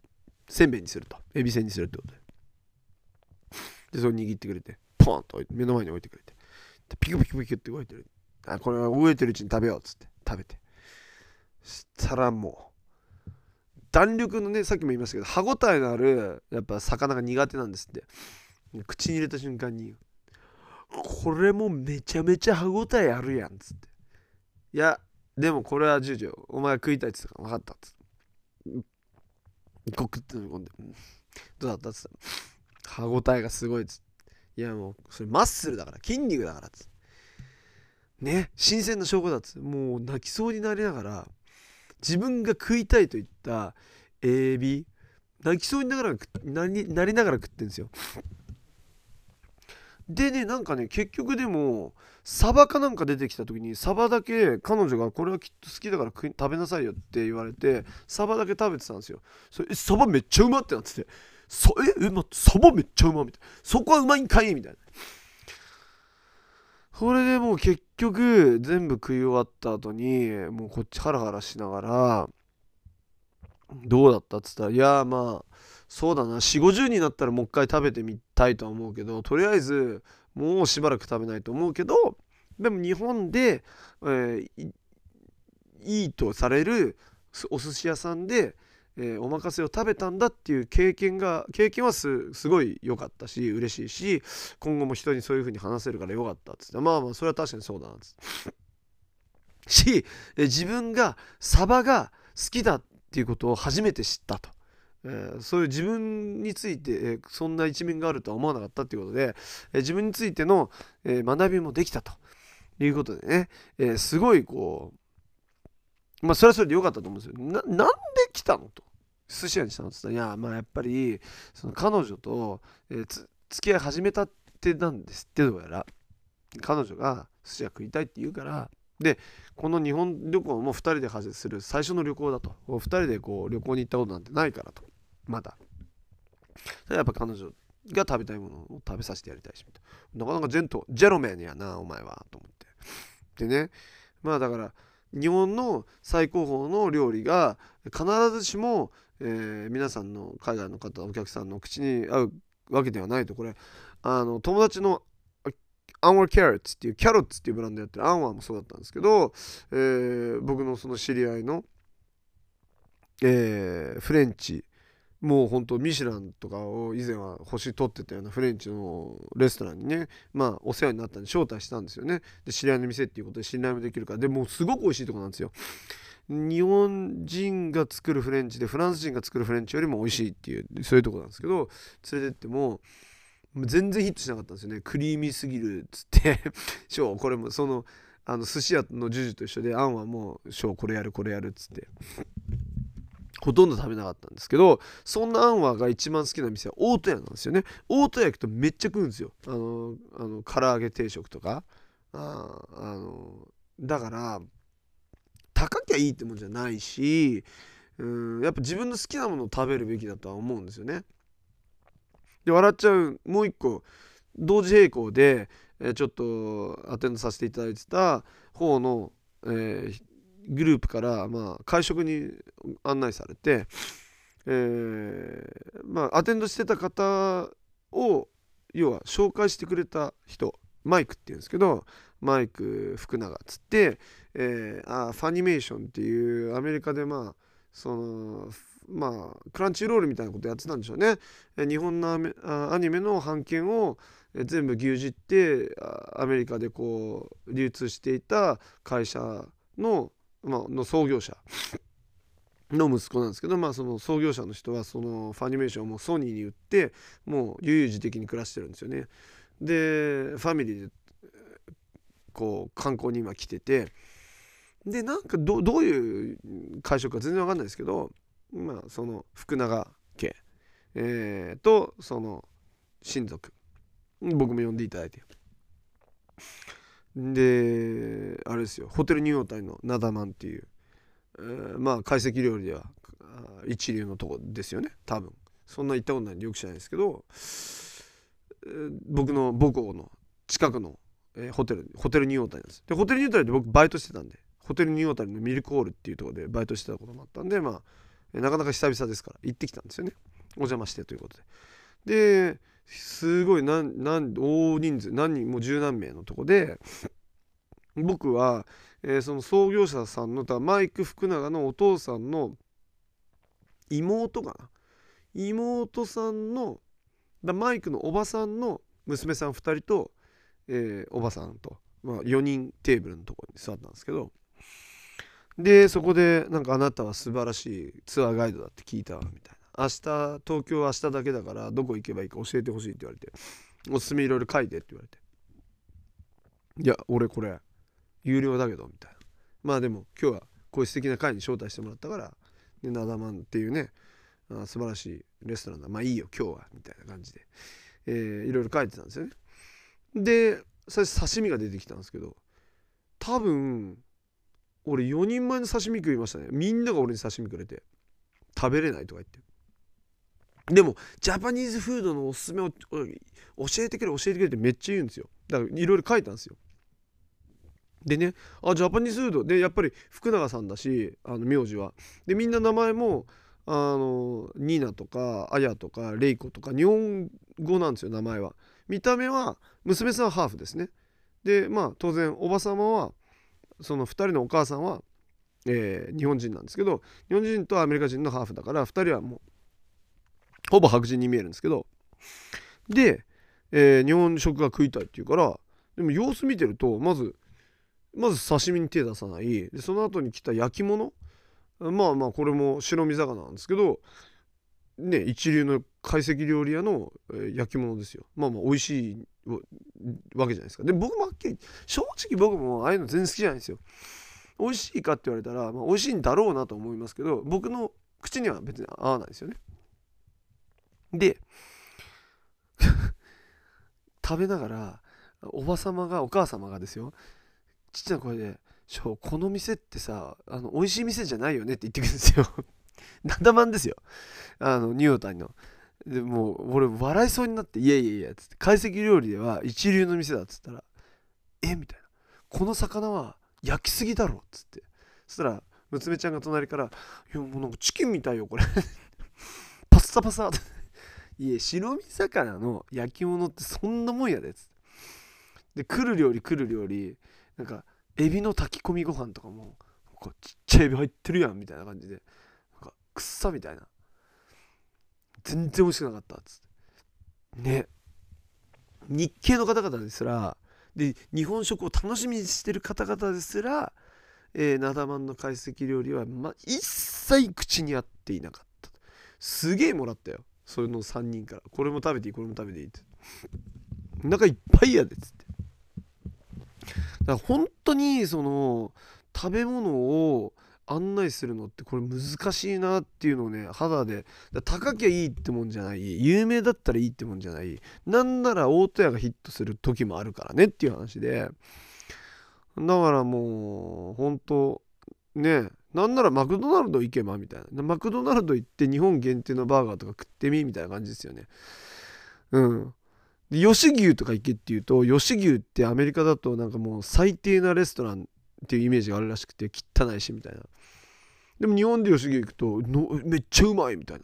せんべいにすると。エビせんにするってことで。でそれ握ってくれて。ポンと目の前に置いてくれて。ピクピクピクって動いてる。あこれは動いてるうちに食べようっつって。食べて。したらもう弾力のねさっきも言いましたけど歯ごたえのあるやっぱ魚が苦手なんですって。口に入れた瞬間にこれもめちゃめちゃ歯ごたえあるやんっつって。いやでもこれは十条お前食いたいっつったから分かったっつって。コクって飲み込んで、どうだった？っつった歯ごたえがすごいっつって。いやもうそれマッスルだから筋肉だからっつって。ね。新鮮な証拠だっつもう泣きそうになりながら自分が食いたいと言ったエビ泣きそうにながらなりなりながら食ってんですよ。でねなんかね結局でもサバかなんか出てきた時にサバだけ彼女がこれはきっと好きだから食べなさいよって言われてサバだけ食べてたんですよ。それえサバめっちゃうまってなっててそええ、ま、サバめっちゃうまみたいな。そこはうまいんかいみたいな。それでもう結局全部食い終わった後にもうこっちハラハラしながらどうだったっつったらいやまあそうだな。4 5 0になったらもう一回食べてみたいとは思うけどとりあえずもうしばらく食べないと思うけどでも日本で、えー、いいとされるお寿司屋さんで、えー、お任せを食べたんだっていう経験が経験はすごい良かったし嬉しいし今後も人にそういう風に話せるから良かったっつって。まあまあそれは確かにそうだなっつって。し、えー、自分がサバが好きだっていうことを初めて知ったと。えー、そういう自分について、えー、そんな一面があるとは思わなかったっていうことで、えー、自分についての、え学びもできたということでね、えすごいこうまあそれはそれで良かったと思うんですよ。ななんで来たのと？寿司屋にしたのって言ったらいやまあやっぱりその彼女と、えー、付き合い始めたってなんですってどうやら。彼女が寿司屋食いたいって言うからでこの日本旅行も2人でする最初の旅行だと。2人でこう旅行に行ったことなんてないからと。まだ。やっぱ彼女が食べたいものを食べさせてやりたいしみたいな。なかなかジェントジェロメンやなお前はと思って。でねまあだから日本の最高峰の料理が必ずしも、えー、皆さんの海外の方お客さんの口に合うわけではないと。これあの友達のアンワーキャロッツっていうキャロッツっていうブランドやってるアンワーもそうだったんですけど、えー、僕のその知り合いの、えー、フレンチもうほんとミシュランとかを以前は星取ってたようなフレンチのレストランにねまあお世話になったんで招待したんですよね。で知り合いの店っていうことで信頼もできるからでもすごく美味しいとこなんですよ。日本人が作るフレンチでフランス人が作るフレンチよりも美味しいっていうそういうとこなんですけど連れてっても全然ヒットしなかったんですよね。クリーミーすぎるっつって。ショーこれもそのあの寿司屋のジュジュと一緒であんはもうショーこれやるこれやるっつって。ほとんど食べなかったんですけどそんなあんわが一番好きな店は大戸屋なんですよね。大戸屋行くとめっちゃ食うんですよ。あのあの唐揚げ定食とか。ああのだから高きゃいいってもんじゃないしうんやっぱ自分の好きなものを食べるべきだとは思うんですよね。で笑っちゃうもう一個同時並行で、えー、ちょっとアテンドさせていただいてた方の、えー、グループから、まあ、会食に案内されて、えー、まあ、アテンドしてた方を要は紹介してくれた人マイクっていうんですけどマイク福永っつって、えー、あファニメーションっていうアメリカでまあそのまあクランチロールみたいなことやってたんでしょうね。日本のアニメの版権を全部牛耳ってアメリカでこう流通していた会社の,、まあの創業者の息子なんですけど、まあ、その創業者の人はそのファニメーションをもうソニーに売ってもう悠々自適に暮らしてるんですよね。でファミリーでこう観光に今来ててでなんかどどういう会食か全然わかんないですけどまあその福永家、えー、とその親族。僕も呼んでいただいて。であれですよ。ホテルニューヨータイのナダマンっていうえー、まあ懐石料理では一流のとこですよね。多分。そんな行ったことないんでよく知らないですけど、えー、僕の母校の近くの、えー、ホテルホテルニューオータニです。でホテルニューオータニで僕バイトしてたんでホテルニューオータニのミルクホールっていうところでバイトしてたこともあったんでまあなかなか久々ですから行ってきたんですよね。お邪魔してということで。ですごい何何大人数何人もう十何名のとこで僕は、えー、その創業者さんのマイク福永のお父さんの妹かな？妹さんのだマイクのおばさんの娘さん2人と、えー、おばさんと、まあ、4人テーブルのところに座ったんですけどでそこでなんかあなたは素晴らしいツアーガイドだって聞いたみたいな。明日東京明日だけだからどこ行けばいいか教えてほしいって言われて。おすすめいろいろ書いてって言われて。いや俺これ有料だけどみたいな。まあでも今日はこういう素敵な会に招待してもらったからでナダマンっていうねあ素晴らしいレストランだ。まあいいよ今日はみたいな感じで、えー、いろいろ書いてたんですよね。で最初刺身が出てきたんですけど多分俺4人前の刺身食いましたね。みんなが俺に刺身くれて食べれないとか言って。でもジャパニーズフードのおすすめを教えてくれ教えてくれってめっちゃ言うんですよ。だからいろいろ書いたんですよ。でねあジャパニーズフード。でやっぱり福永さんだしあの名字は。でみんな名前もあのニーナとかアヤとかレイコとか日本語なんですよ名前は。見た目は娘さんはハーフですね。でまあ当然おば様はその2人のお母さんは、えー、日本人なんですけど日本人とアメリカ人のハーフだから2人はもうほぼ白人に見えるんですけどで、えー、日本食が食いたいって言うからでも様子見てるとまずまず刺身に手出さない。でその後に来た焼き物。まあまあこれも白身魚なんですけどね一流の懐石料理屋の焼き物ですよ。まあまあ美味しいわけじゃないですか。で僕もはっきり正直僕もああいうの全然好きじゃないんですよ。美味しいかって言われたら、まあ、美味しいんだろうなと思いますけど僕の口には別に合わないですよね。で 食べながらおばさまがお母様がですよちっちゃな声で「しょこの店ってさあの美味しい店じゃないよね」って言ってくるんですよ。なんだまんですよ。あのニュータニの。でもう俺笑いそうになって「いやいやいや」っつって懐石料理では一流の店だっつったら「えみたいな「この魚は焼きすぎだろ」っつって。そしたら娘ちゃんが隣から「いやもうなんかチキンみたいよこれ。パッサパサ」いや白身魚の焼き物ってそんなもんやで」っつって。で来る料理来る料理なんかエビの炊き込みご飯とかもなんかちっちゃいエビ入ってるやんみたいな感じでなんかくっさみたいな。全然美味しくなかったっつって。ね。日系の方々ですらで日本食を楽しみにしてる方々ですら、えー、ナダマンの懐石料理は、ま、一切口に合っていなかった。すげえもらったよ。それの3人から。これも食べていいこれも食べていいって。お腹いっぱいやでっつって。だから本当にその食べ物を案内するのってこれ難しいなっていうのをね肌で高きゃいいってもんじゃない有名だったらいいってもんじゃないなんなら大戸屋がヒットする時もあるからねっていう話でだからもう本当ねなんならマクドナルド行けばみたいなマクドナルド行って日本限定のバーガーとか食ってみみたいな感じですよね。うん。で吉牛とか行けっていうと吉牛ってアメリカだとなんかもう最低なレストランっていうイメージがあるらしくて汚いしみたいな。でも日本で吉牛行くとめっちゃうまいみたいな。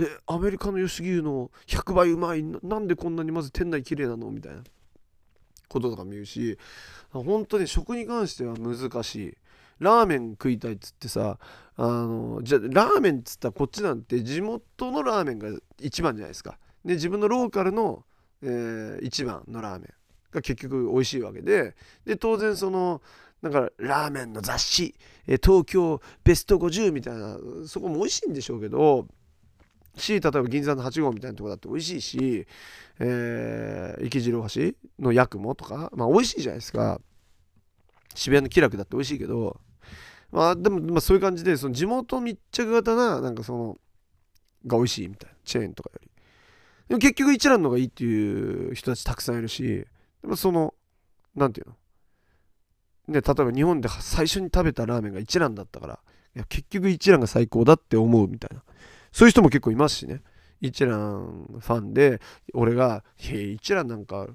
えアメリカの吉牛の100倍うまい。なんでこんなにまず店内綺麗なのみたいな。こととか見るし本当に食に関しては難しい。ラーメン食いたいっつってさあのじゃあラーメンっつったらこっちなんて地元のラーメンが一番じゃないですか。で自分のローカルのえー、一番のラーメンが結局美味しいわけでで当然そのなんかラーメンの雑誌、え、東京ベスト50みたいなそこも美味しいんでしょうけどし例えば銀座の8号みたいなとこだって美味しいし、えー、池次郎橋の八雲とかまあ美味しいじゃないですか。渋谷の気楽だって美味しいけどまあでも、まあ、そういう感じでその地元密着型ななんかそのが美味しいみたいなチェーンとかより。でも結局一蘭の方がいいっていう人たちたくさんいるし、でもその、なんていうの？ね、例えば日本で最初に食べたラーメンが一蘭だったからいや結局一蘭が最高だって思うみたいな。そういう人も結構いますしね。一蘭ファンで俺が「いや一蘭なんか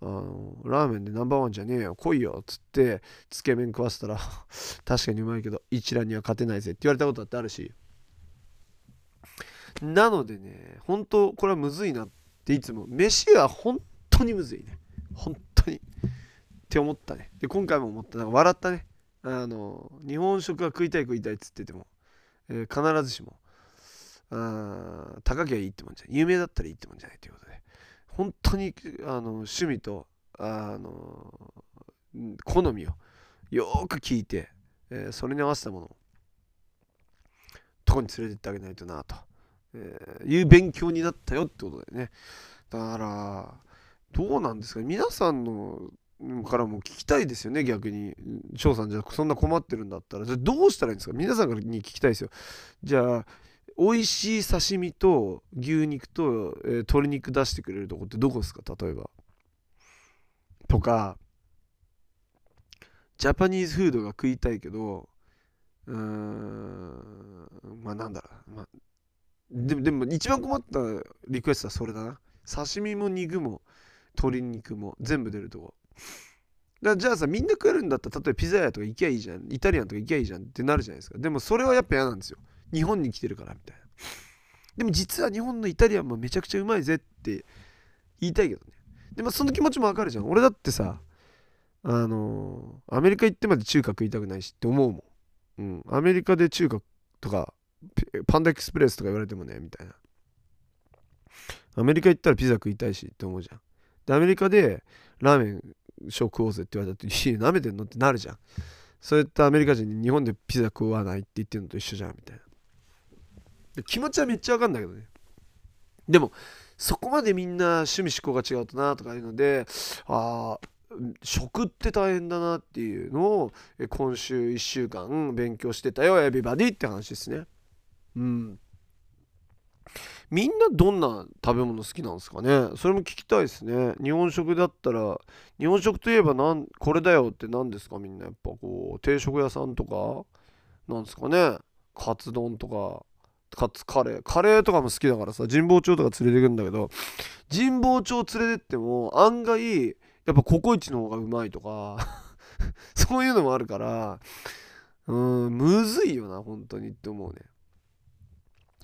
あのラーメンでナンバーワンじゃねえよ来いよ」っつってつけ麺食わせたら 確かにうまいけど一蘭には勝てないぜって言われたことだってあるし。なのでね本当これはむずいなっていつも。飯は本当にむずいね。本って思ったね。で今回も思った。なんか笑ったね。あの日本食は食いたい食いたいっつってても、えー、必ずしもあ高きゃいいってもんじゃない。有名だったらいいってもんじゃないということで。本当にあの趣味とあの好みをよく聞いて、えー、それに合わせたものをとこに連れてってあげないとなと、えー、いう勉強になったよってことでね。だからどうなんですか皆さんのからも聞きたいですよね逆に。翔さんじゃそんな困ってるんだったら。じゃどうしたらいいんですか？皆さんからに聞きたいですよ。じゃあ美味しい刺身と牛肉と、えー、鶏肉出してくれるとこってどこですか？例えば。とかジャパニーズフードが食いたいけどうーんまあなんだろう、まあ、でもでも一番困ったリクエストはそれだな。刺身も肉も鶏肉も全部出るとこ。だじゃあさみんな食えるんだったら例えばピザ屋とか行きゃいいじゃん。イタリアンとか行きゃいいじゃんってなるじゃないですか。でもそれはやっぱ嫌なんですよ。日本に来てるからみたいな。でも実は日本のイタリアンもめちゃくちゃうまいぜって言いたいけどね。でもその気持ちもわかるじゃん。俺だってさあのー、アメリカ行ってまで中華食いたくないしって思うもん。うん。アメリカで中華とかパンダエクスプレスとか言われてもねみたいな。アメリカ行ったらピザ食いたいしって思うじゃん。でアメリカでラーメン食おうぜって言われた時に舐めてんのってなるじゃん。そういったアメリカ人に日本でピザ食わないって言ってるのと一緒じゃんみたいな。で気持ちはめっちゃわかんだけどね。でもそこまでみんな趣味思考が違うとなとかいうのでああ食って大変だなっていうのを今週1週間勉強してたよエビバディって話ですね。うん。みんなどんな食べ物好きなんですかね？それも聞きたいですね。日本食だったら日本食といえばなんこれだよって何ですか？みんなやっぱこう定食屋さんとかなんですかね？カツ丼とかカツカレー。カレーとかも好きだからさ神保町とか連れてくんだけど神保町連れてっても案外やっぱココイチの方がうまいとか そういうのもあるからうんむずいよな本当にって思うね。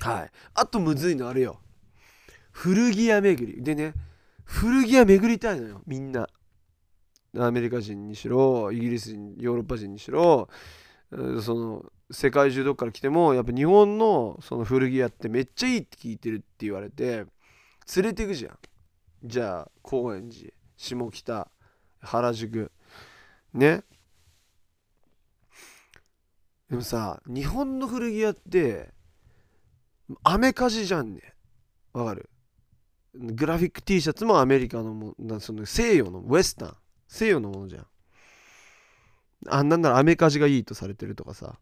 はい。あとむずいのあれよ。古着屋巡り。でね古着屋巡りたいのよ。みんな。アメリカ人にしろイギリス人ヨーロッパ人にしろその世界中どっから来てもやっぱ日本のその古着屋ってめっちゃいいって聞いてるって言われて連れてくじゃん。じゃあ高円寺下北原宿。ね。でもさ日本の古着屋ってアメカジじゃんね。わかる？グラフィック T シャツもアメリカのもなその西洋のウエスタン。西洋のものじゃん。あんなんならアメカジがいいとされてるとかさ。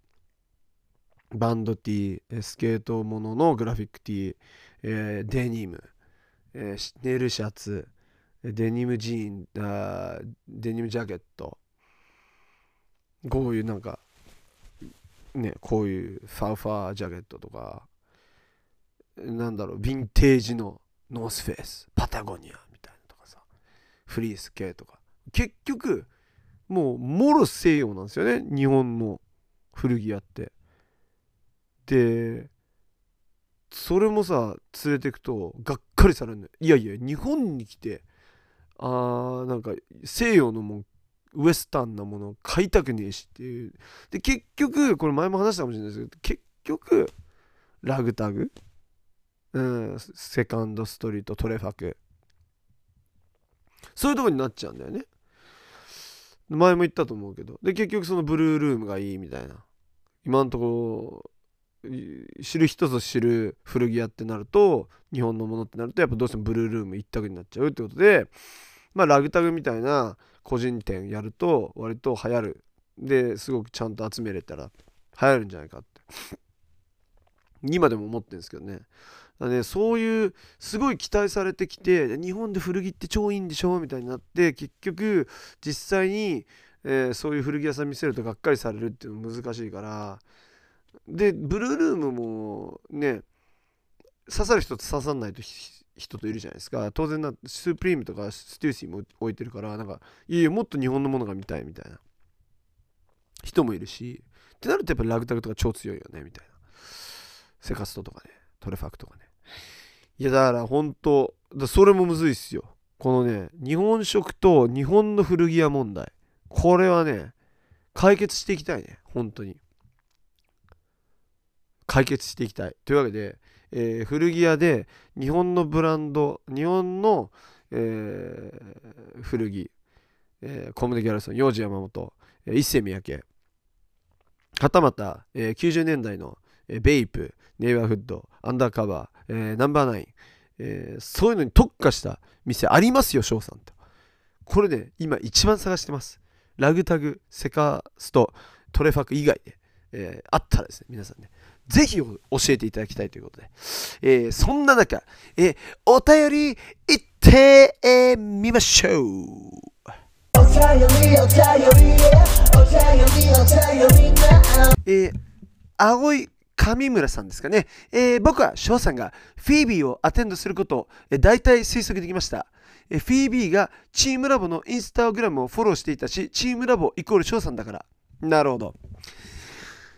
バンド T スケートもののグラフィック T、えー、デニム、えー、ネイルシャツ。デニムジーンあーデニムジャケット。こういうなんかねこういうファウファージャケットとか。なんだろうヴィンテージのノースフェイスパタゴニアみたいなとかさフリース系とか。結局もうもろ西洋なんですよね日本の古着屋って。でそれもさ連れてくとがっかりされるのいやいや日本に来てあーなんか西洋のもんウエスタンなもの買いたくねえしっていう。で結局これ前も話したかもしれないですけど結局ラグタグうん、セカンドストリートトレファク。そういうとこになっちゃうんだよね。前も言ったと思うけど。で結局そのブルールームがいいみたいな。今んとこ知る人ぞ知る古着屋ってなると日本のものってなるとやっぱどうしてもブルールーム一択になっちゃうってことでまあラグタグみたいな個人店やると割と流行る。ですごくちゃんと集めれたら流行るんじゃないかって。今でも思ってるんですけどね。ね、そういうすごい期待されてきて日本で古着って超いいんでしょみたいになって結局実際に、えー、そういう古着屋さん見せるとがっかりされるっていうの難しいから。でブルールームもね刺さる人と刺さんないと人といるじゃないですか。当然なスープリームとかステューシーも置いてるからなんかいやもっと日本のものが見たいみたいな。人もいるし。ってなるとやっぱラグタグとか超強いよねみたいな。セカストとかねトレファクとかね。いやだから本当だそれもむずいっすよ。このね日本食と日本の古着屋問題。これはね解決していきたいね。本当に。解決していきたい。というわけで、えー、古着屋で日本のブランド日本の、えー、古着、えー、コムデ・ギャルソン幼児山本、えー、一世三宅。はたまた、えー、90年代の、えー、ベイプネイバーフッドアンダーカバー、えー、ナンバーナイン、えー、そういうのに特化した店ありますよ翔さんと。これね今一番探してます。ラグタグセカストトレファク以外で、えー、あったらですね皆さんねぜひ教えていただきたいということで、えー、そんな中、えー、お便りいってみましょう。えー、青い上村さんですかね、えー、僕は翔さんがフィービーをアテンドすることを、えー、大体推測できました、えー、フィービーがチームラボのインスタグラムをフォローしていたしチームラボイコール翔さんだから。なるほど。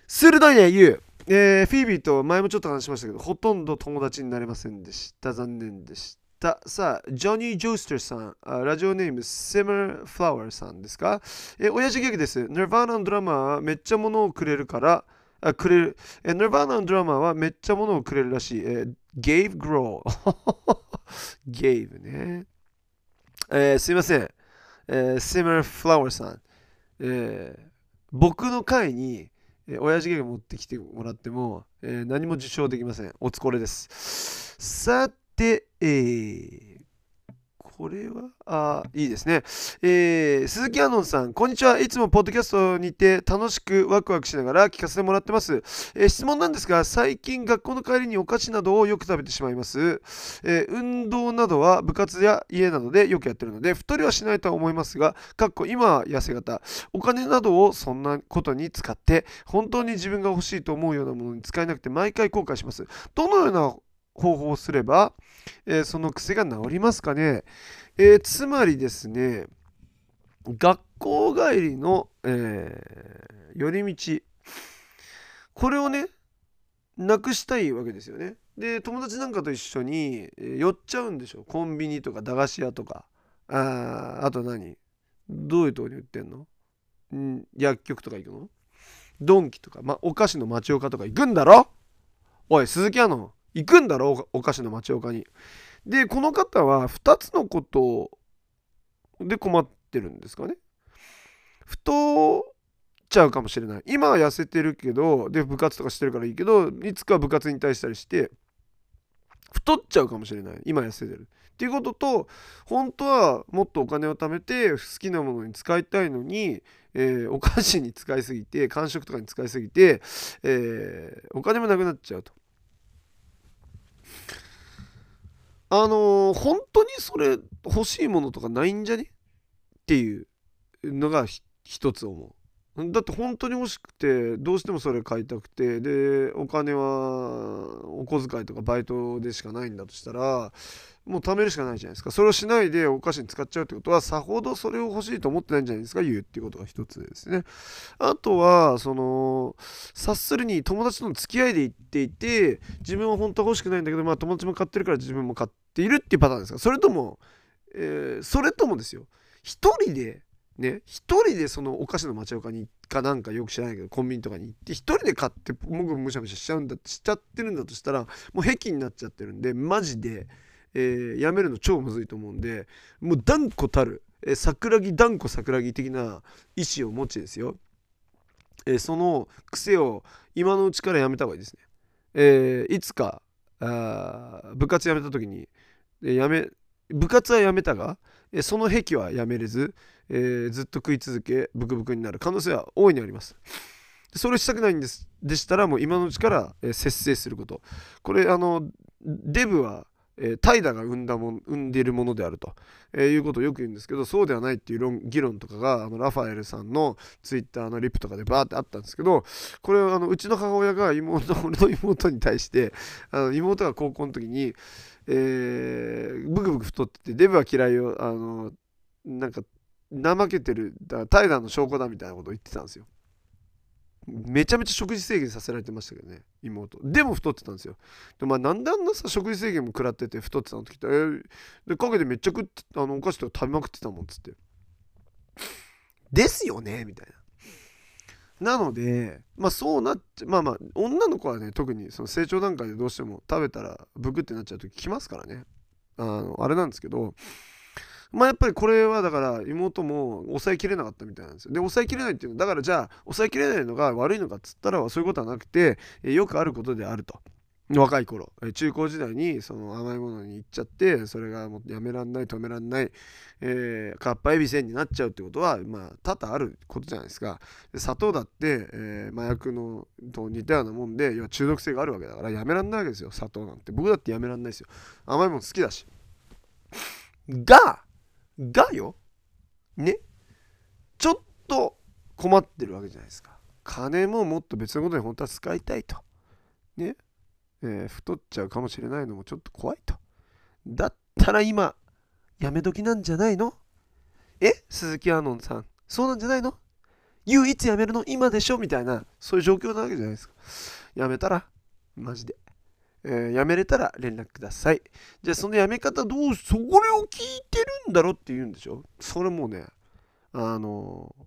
鋭いね言うえー、フィービーと前もちょっと話しましたけど、ほとんど友達になれませんでした。残念でした。さあ、ジョニー・ジョースターさん、ラジオネーム、セムー・フラワーさんですか？えー、親父ギャグです。ネルヴァーナのドラマはめっちゃ物をくれるから、あくれる。えー、ネルヴァーナのドラマはめっちゃ物をくれるらしい。えー、ゲイブ・グロー。ゲイブね。えー、すいません。えー、セムー・フラワーさん。えー、僕の回に、えー、親父ギャグ持ってきてもらっても、えー、何も受賞できません。お疲れです。さて、えー、これは、あ、いいですね。えー、鈴木アノンさん、こんにちは。いつもポッドキャストにて楽しくワクワクしながら聞かせてもらってます。えー、質問なんですが、最近学校の帰りにお菓子などをよく食べてしまいます。えー、運動などは部活や家などでよくやってるので、太りはしないとは思いますが、かっこ今は痩せ型。お金などをそんなことに使って、本当に自分が欲しいと思うようなものに使えなくて毎回後悔します。どのような方法をすれば、えー、その癖が治りますかね、えー、つまりですね学校帰りの、えー、寄り道これをねなくしたいわけですよね。で友達なんかと一緒に、寄っちゃうんでしょ？コンビニとか駄菓子屋とか。ああと何？どういうとこに売ってんの？ん？薬局とか行くの？ドンキとか、まお菓子の町岡とか行くんだろ？おい鈴木屋の？行くんだろ？お菓子の町岡に。でこの方は2つのことで困ってるんですかね。太っちゃうかもしれない。今は痩せてるけどで部活とかしてるからいいけどいつか部活に対したりして太っちゃうかもしれない今痩せてる。っていうことと本当はもっとお金を貯めて好きなものに使いたいのに、えー、お菓子に使いすぎて間食とかに使いすぎて、えー、お金もなくなっちゃうと。あのー、本当にそれ欲しいものとかないんじゃね？っていうのが一つ思う。だって本当に欲しくてどうしてもそれ買いたくてでお金はお小遣いとかバイトでしかないんだとしたらもう貯めるしかないじゃないですか。それをしないでお菓子に使っちゃうってことはさほどそれを欲しいと思ってないんじゃないですか言うっていうことが一つですね。あとはその察するに友達との付き合いで行っていて自分は本当は欲しくないんだけどまあ友達も買ってるから自分も買っているっていうパターンですか。それとも、えー、それともですよ。一人でね一人でそのお菓子の町岡にかなんかよく知らないけどコンビニとかに行って一人で買ってもぐむしゃむしゃしちゃうんだしちゃってるんだとしたらもう癖になっちゃってるんでマジで、えー、やめるの超むずいと思うんでもう断固たる、えー、桜木断固桜木的な意思を持ちですよ、えー、その癖を今のうちからやめた方がいいですね、えー、いつかあ部活やめた時に、えー、やめ部活はやめたが、その癖はやめれずえー、ずっと食い続けブクブクになる可能性は大いにあります。それしたくないんですでしたらもう今のうちから、えー、節制すること。これあのデブはえー、怠惰が生んだもん生んでいるものであると、えー、いうことをよく言うんですけどそうではないっていう論議論とかがあのラファエルさんのツイッターのリップとかでバーってあったんですけどこれあのうちの母親が妹俺の妹に対してあの妹が高校の時に、えー、ブクブク太っててデブは嫌いよ。あのなんか怠けてるだ怠惰の証拠だみたいなことを言ってたんですよ。めちゃめちゃ食事制限させられてましたけどね妹。でも太ってたんですよ。でまあなんであんなさ食事制限も食らってて太ってたのって聞いたらえー、で陰でめっちゃ食ってあのお菓子とか食べまくってたもんっつって。ですよねみたいな。なのでまあそうなってまあまあ女の子はね特にその成長段階でどうしても食べたらブクってなっちゃう時来ますからねあのあれなんですけどまあやっぱりこれはだから妹も抑えきれなかったみたいなんですよ。で抑えきれないっていうのはだからじゃあ抑えきれないのが悪いのかっつったらそういうことはなくて、よくあることであると。若い頃。中高時代にその甘いものに行っちゃってそれがもうやめらんない止めらんない、えー、かっぱえびせんになっちゃうってことはまあ多々あることじゃないですか。砂糖だって、えー、麻薬のと似たようなもんで要は中毒性があるわけだからやめらんないわけですよ。砂糖なんて。僕だってやめらんないですよ。甘いもの好きだし。ががよ。ね。ちょっと困ってるわけじゃないですか。金ももっと別のことに本当は使いたいと。ね。えー、太っちゃうかもしれないのもちょっと怖いと。だったら今やめ時なんじゃないの？え？鈴木アノンさん。そうなんじゃないの？唯一やめるの？今でしょ？みたいなそういう状況なわけじゃないですか。やめたらマジで。えー、やめれたら連絡ください。じゃあそのやめ方どう、それを聞いてるんだろって言うんでしょ？それもね、あのー、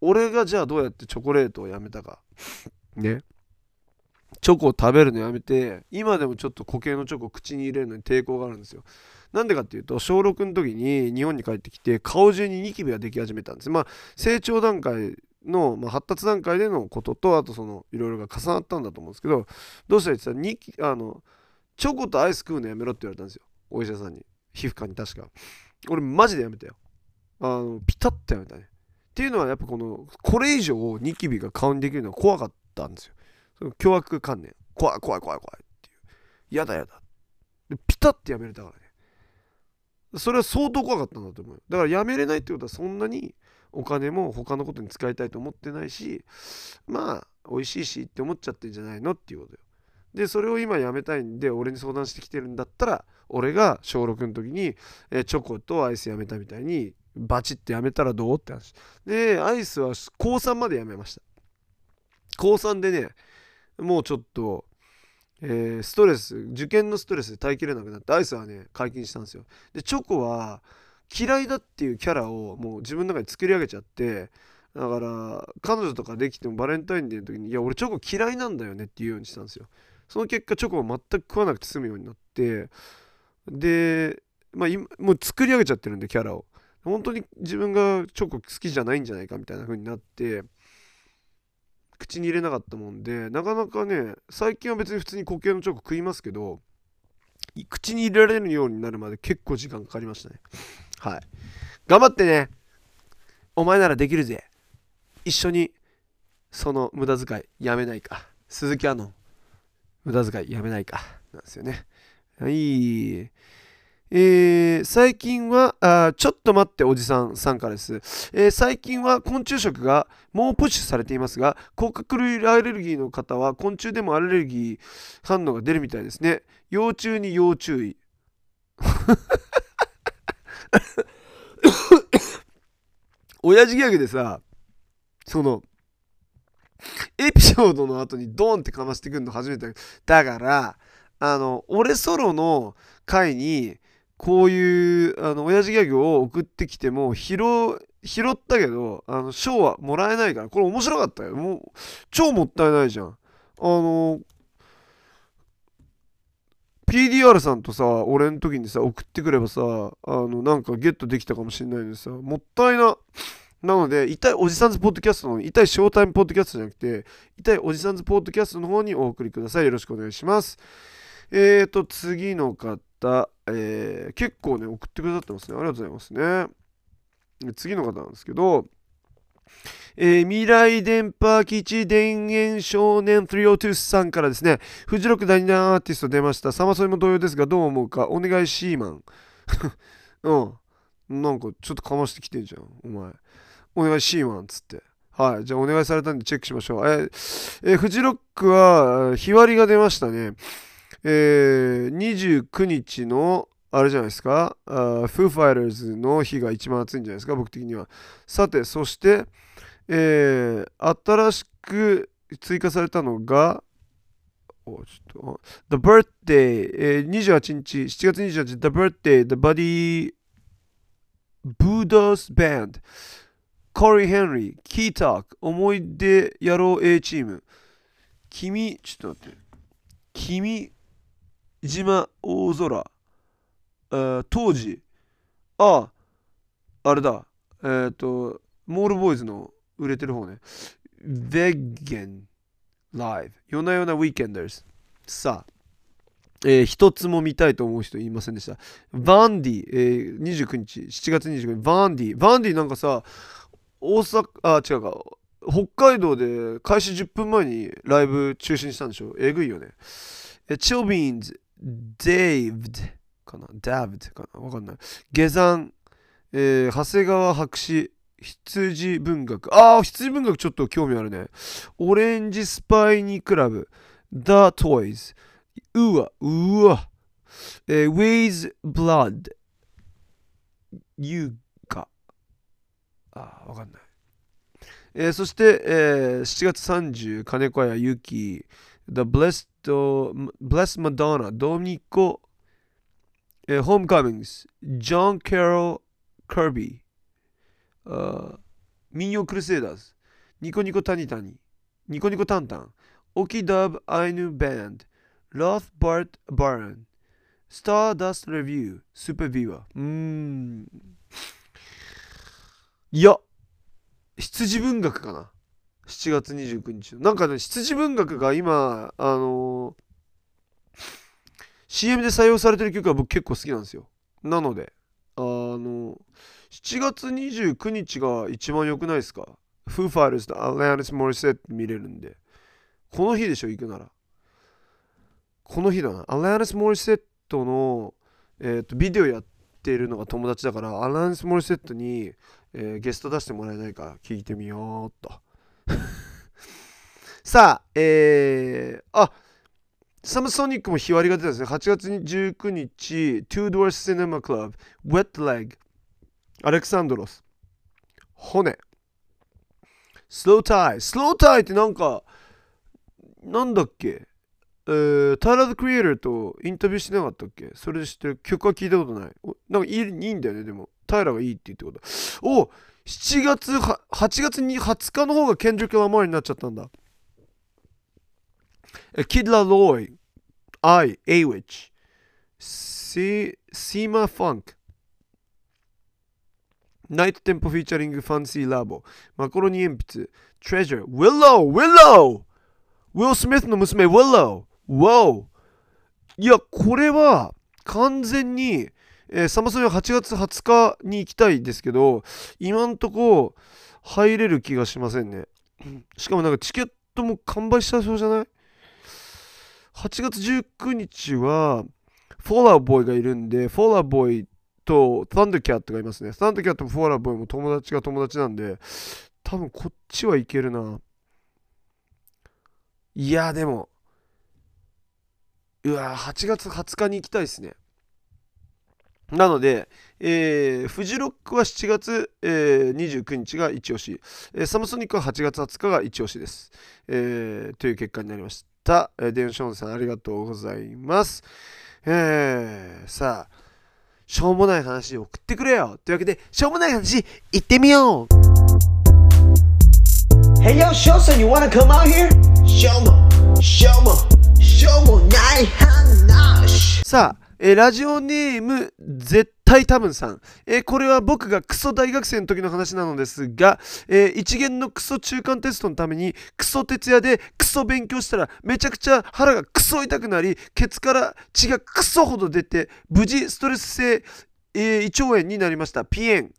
俺がじゃあどうやってチョコレートをやめたか。ね？チョコを食べるのやめて、今でもちょっと固形のチョコを口に入れるのに抵抗があるんですよ。なんでかっていうと、小6の時に日本に帰ってきて、顔中にニキビができ始めたんです。まあ、成長段階の、まあ、発達段階でのこととあとそのいろいろが重なったんだと思うんですけどどうしたら言ってたあのチョコとアイス食うのやめろって言われたんですよ。お医者さんに。皮膚科に確か。俺マジでやめたよ。あのピタッとやめたね。っていうのはやっぱこのこれ以上ニキビが顔にできるのは怖かったんですよ。その凶悪観念。怖い怖い怖い怖いっていう。やだやだ。でピタッてやめれたからね。それは相当怖かったんだと思うだからやめれないってことはそんなにお金も他のことに使いたいと思ってないしまあ美味しいしって思っちゃってんじゃないのっていうことよ。でそれを今やめたいんで俺に相談してきてるんだったら俺が小6の時に、えチョコとアイスやめたみたいにバチってやめたらどうって話。でアイスは高3までやめました。高3でねもうちょっとえー、ストレス受験のストレスで耐えきれなくなってアイスはね解禁したんですよ。でチョコは嫌いだっていうキャラをもう自分の中で作り上げちゃってだから彼女とかできてもバレンタインデーの時に「いや俺チョコ嫌いなんだよね」って言うようにしたんですよ。その結果チョコを全く食わなくて済むようになってでまあ今もう作り上げちゃってるんでキャラを。本当に自分がチョコ好きじゃないんじゃないかみたいな風になって口に入れなかったもんでなかなかね最近は別に普通に固形のチョコ食いますけど口に入れられるようになるまで結構時間かかりましたねはい。頑張ってね。お前ならできるぜ。一緒に、その無駄遣いやめないか。鈴木アノン、無駄遣いやめないか。なんですよね。はい。えー、最近はあ、ちょっと待っておじさんさんからです、えー、最近は昆虫食がもうプッシュされていますが、甲殻類アレルギーの方は昆虫でもアレルギー反応が出るみたいですね。幼虫に要注意。親父ギャグでさそのエピソードの後にドンってかましてくるの初めてだからあの俺ソロの回にこういうあの親父ギャグを送ってきても拾拾ったけどあの賞はもらえないからこれ面白かったよ。もう超もったいないじゃん。あの PDR さんとさ俺の時にさ送ってくればさあのなんかゲットできたかもしれないのでさもったいな。なので痛いおじさんズポッドキャストの痛いショータイムポッドキャストじゃなくて痛いおじさんズポッドキャストの方にお送りください。よろしくお願いします。えーと次の方、たえー、結構ね送ってくださってますねありがとうございますね次の方なんですけどえー、未来電波基地田園少年302さんからですね、フジロック第2弾アーティスト出ました。サマソニも同様ですが、どう思うか？お願いシーマン。うん。なんかちょっとかましてきてんじゃん、お前。お願いシーマンっつって。はい。じゃあお願いされたんでチェックしましょう。えー、えー、フジロックは、日割りが出ましたね。えー、29日の、あれじゃないですか、フーファイターズの日が一番暑いんじゃないですか、僕的には。さて、そして、えー、新しく追加されたのが、おちょっと The Birthday、えー、28日、7月28日、The Birthday、The Buddy Buddha's Band、コリー・ヘンリー、キーターク、思い出野郎 A チーム、君、ちょっと待って、君、島大空、当時、ああ、あれだ、えっ、ー、と、モールボーイズの売れてる方ね。Vegan Live 夜な夜なウィーケンダーズさあ、えー、一つも見たいと思う人言いませんでした。バンディ、えー、29日、7月29日、バンディ。バンディなんかさ、大阪、あ、違うか、北海道で開始10分前にライブ中止にしたんでしょ？えぐいよね。えチョビーンズ、デイブかな？ダブかな？わかんない。下山、えー、長谷川博士、羊文学。ああ、羊文学ちょっと興味あるね。オレンジスパイニークラブ。The Toys。うわ、うわ。えー、Ways Blood。優香。ああ、わかんない。えー、そして、えー、7月30、金子屋ゆき。The Blessed, Blessed Madonna。ドミコ。えー、Homecomings。John Carroll Kirby。民謡クルセイダーズ、ニコニコタニタニ、ニコニコタンタン、オキダブアイヌバンド、ロスバートバーン、スターダストレビュー、スーパービーアー。うーん。いや、羊文学かな。7月29日なんかね、羊文学が今、あのー、CM で採用されてる曲は僕結構好きなんですよ。なので、あの7月29日が一番良くないですか？フーファイターズとアラニス・モリセット見れるんで。この日でしょ、行くなら。この日だな。アラニス・モリセットの、えーと、ビデオやってるのが友達だから、アラニス・モリセットに、えー、ゲスト出してもらえないか聞いてみようっと。さあ、えー、あサムソニックも日割りが出たんですね。8月19日、Two Doors Cinema Club、Wet Leg、アレクサンドロス、骨、スロータイ。スロータイってなんか、なんだっけ？えー、タイラー・ザ・クリエイターとインタビューしてなかったっけ？それで知ってる曲は聞いたことない。なんかいいいいんだよね、でも。タイラーがいいって言ってこと。お7月、8月に20日の方がケンドリック・ラマーになっちゃったんだ。Kid Laroi, I, A-Witch, Sima Funk, ナイトテンポフィーチャリングファンシーラボ、マコロニ鉛筆、Treasure、Willow、Willow! ウィル・スミスの娘、Willow! Wow! いや、これは完全に、えー、サマソニは8月20日に行きたいですけど、今んとこ入れる気がしませんね。しかもなんかチケットも完売したそうじゃない8月19日は、フォーラーボーイがいるんで、フォーラーボーイと、サンドキャットがいますね。サンドキャットもフォーラーボーイも友達が友達なんで、多分こっちはいけるな。いや、でも、うわ、8月20日に行きたいですね。なので、えー、フジロックは7月、えー、29日が一押し、えー、サムソニックは8月20日が一押しです。えー、という結果になりました。。えー、デンションさんありがとうございます。えー、さあ、しょうもない話送ってくれよというわけで、しょうもない話、行ってみよう Hey yo, you wanna come out here? しょうも、しょうも、しょうもない話さあ、えー、ラジオネーム、絶対多分さん、えー、これは僕がクソ大学生の時の話なのですが、えー、一元のクソ中間テストのためにクソ徹夜でクソ勉強したらめちゃくちゃ腹がクソ痛くなりケツから血がクソほど出て無事ストレス性、えー、胃腸炎になりました。ピエン。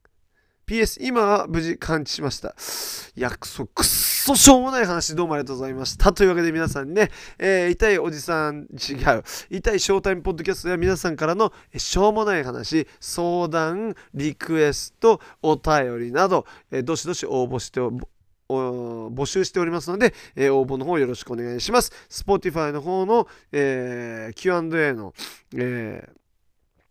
PS、今は無事完治しました。いや、く、っそしょうもない話どうもありがとうございました。というわけで皆さんね、えー、痛いおじさん、違う、痛いショータイムポッドキャストや皆さんからのしょうもない話、相談、リクエスト、お便りなど、えー、どしどし応募して募集しておりますので、えー、応募の方よろしくお願いします。Spotify の方の、えー、Q&A の、えー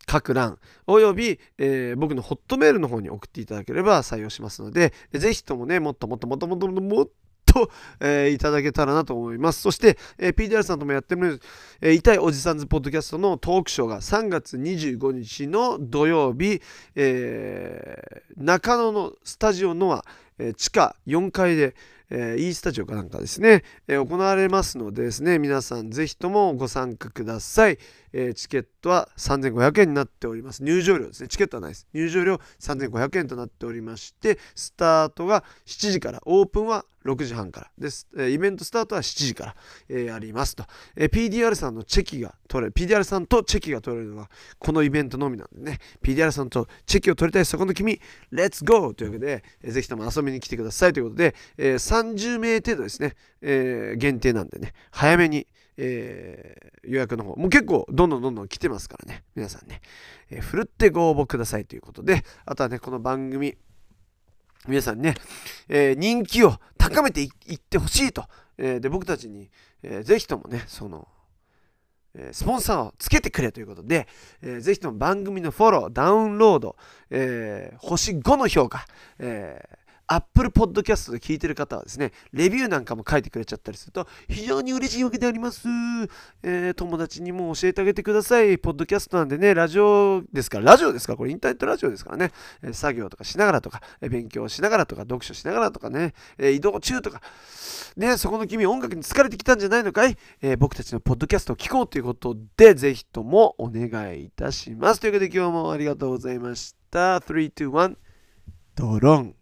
各欄および、えー、僕のホットメールの方に送っていただければ採用しますので、ぜひともね、もっともっともっともっともっと、えー、いただけたらなと思います。そして、えー、PDR さんともやってる、えー、痛いおじさんズポッドキャストのトークショーが3月25日の土曜日、えー、中野のスタジオのは、えー、地下4階で、えー、E スタジオかなんかですね、えー、行われますのでですね、皆さんぜひともご参加ください。えー、チケットは3500円になっております。入場料ですね。チケットはないです。入場料3500円となっておりまして、スタートが7時から、オープンは6時半から。です。えイベントスタートは7時から、えありますと、え PDR さんのチェキが取れる、PDR さんとチェキが取れるのはこのイベントのみなんでね、PDR さんとチェキを取りたいそこの君、レッツゴーというわけで、えー、ぜひとも遊びに来てくださいということで、え30名程度ですね、え限定なんでね、早めに、えー、予約の方、もう結構どんどんどんどん来てますからね、皆さんね、えー、ふるってご応募くださいということで、あとはね、この番組、皆さんね、えー、人気を高めていってほしいと、えー、で、僕たちに、えー、ぜひともね、その、えスポンサーをつけてくれということで、えー、ぜひとも番組のフォロー、ダウンロード、えー、星5の評価、えー Apple Podcast で聞いてる方はですね、レビューなんかも書いてくれちゃったりすると、非常に嬉しいわけであります。えー、友達にも教えてあげてください。ポッドキャストなんでね、ラジオですから、ラジオですから、これインターネットラジオですからね、え、作業とかしながらとか、え、勉強しながらとか、読書しながらとかね、え移動中とか、ね、そこの君、音楽に疲れてきたんじゃないのかい、え僕たちのポッドキャストを聞こうということで、ぜひともお願いいたします。というわけで今日もありがとうございました。3、2、1、ドロン。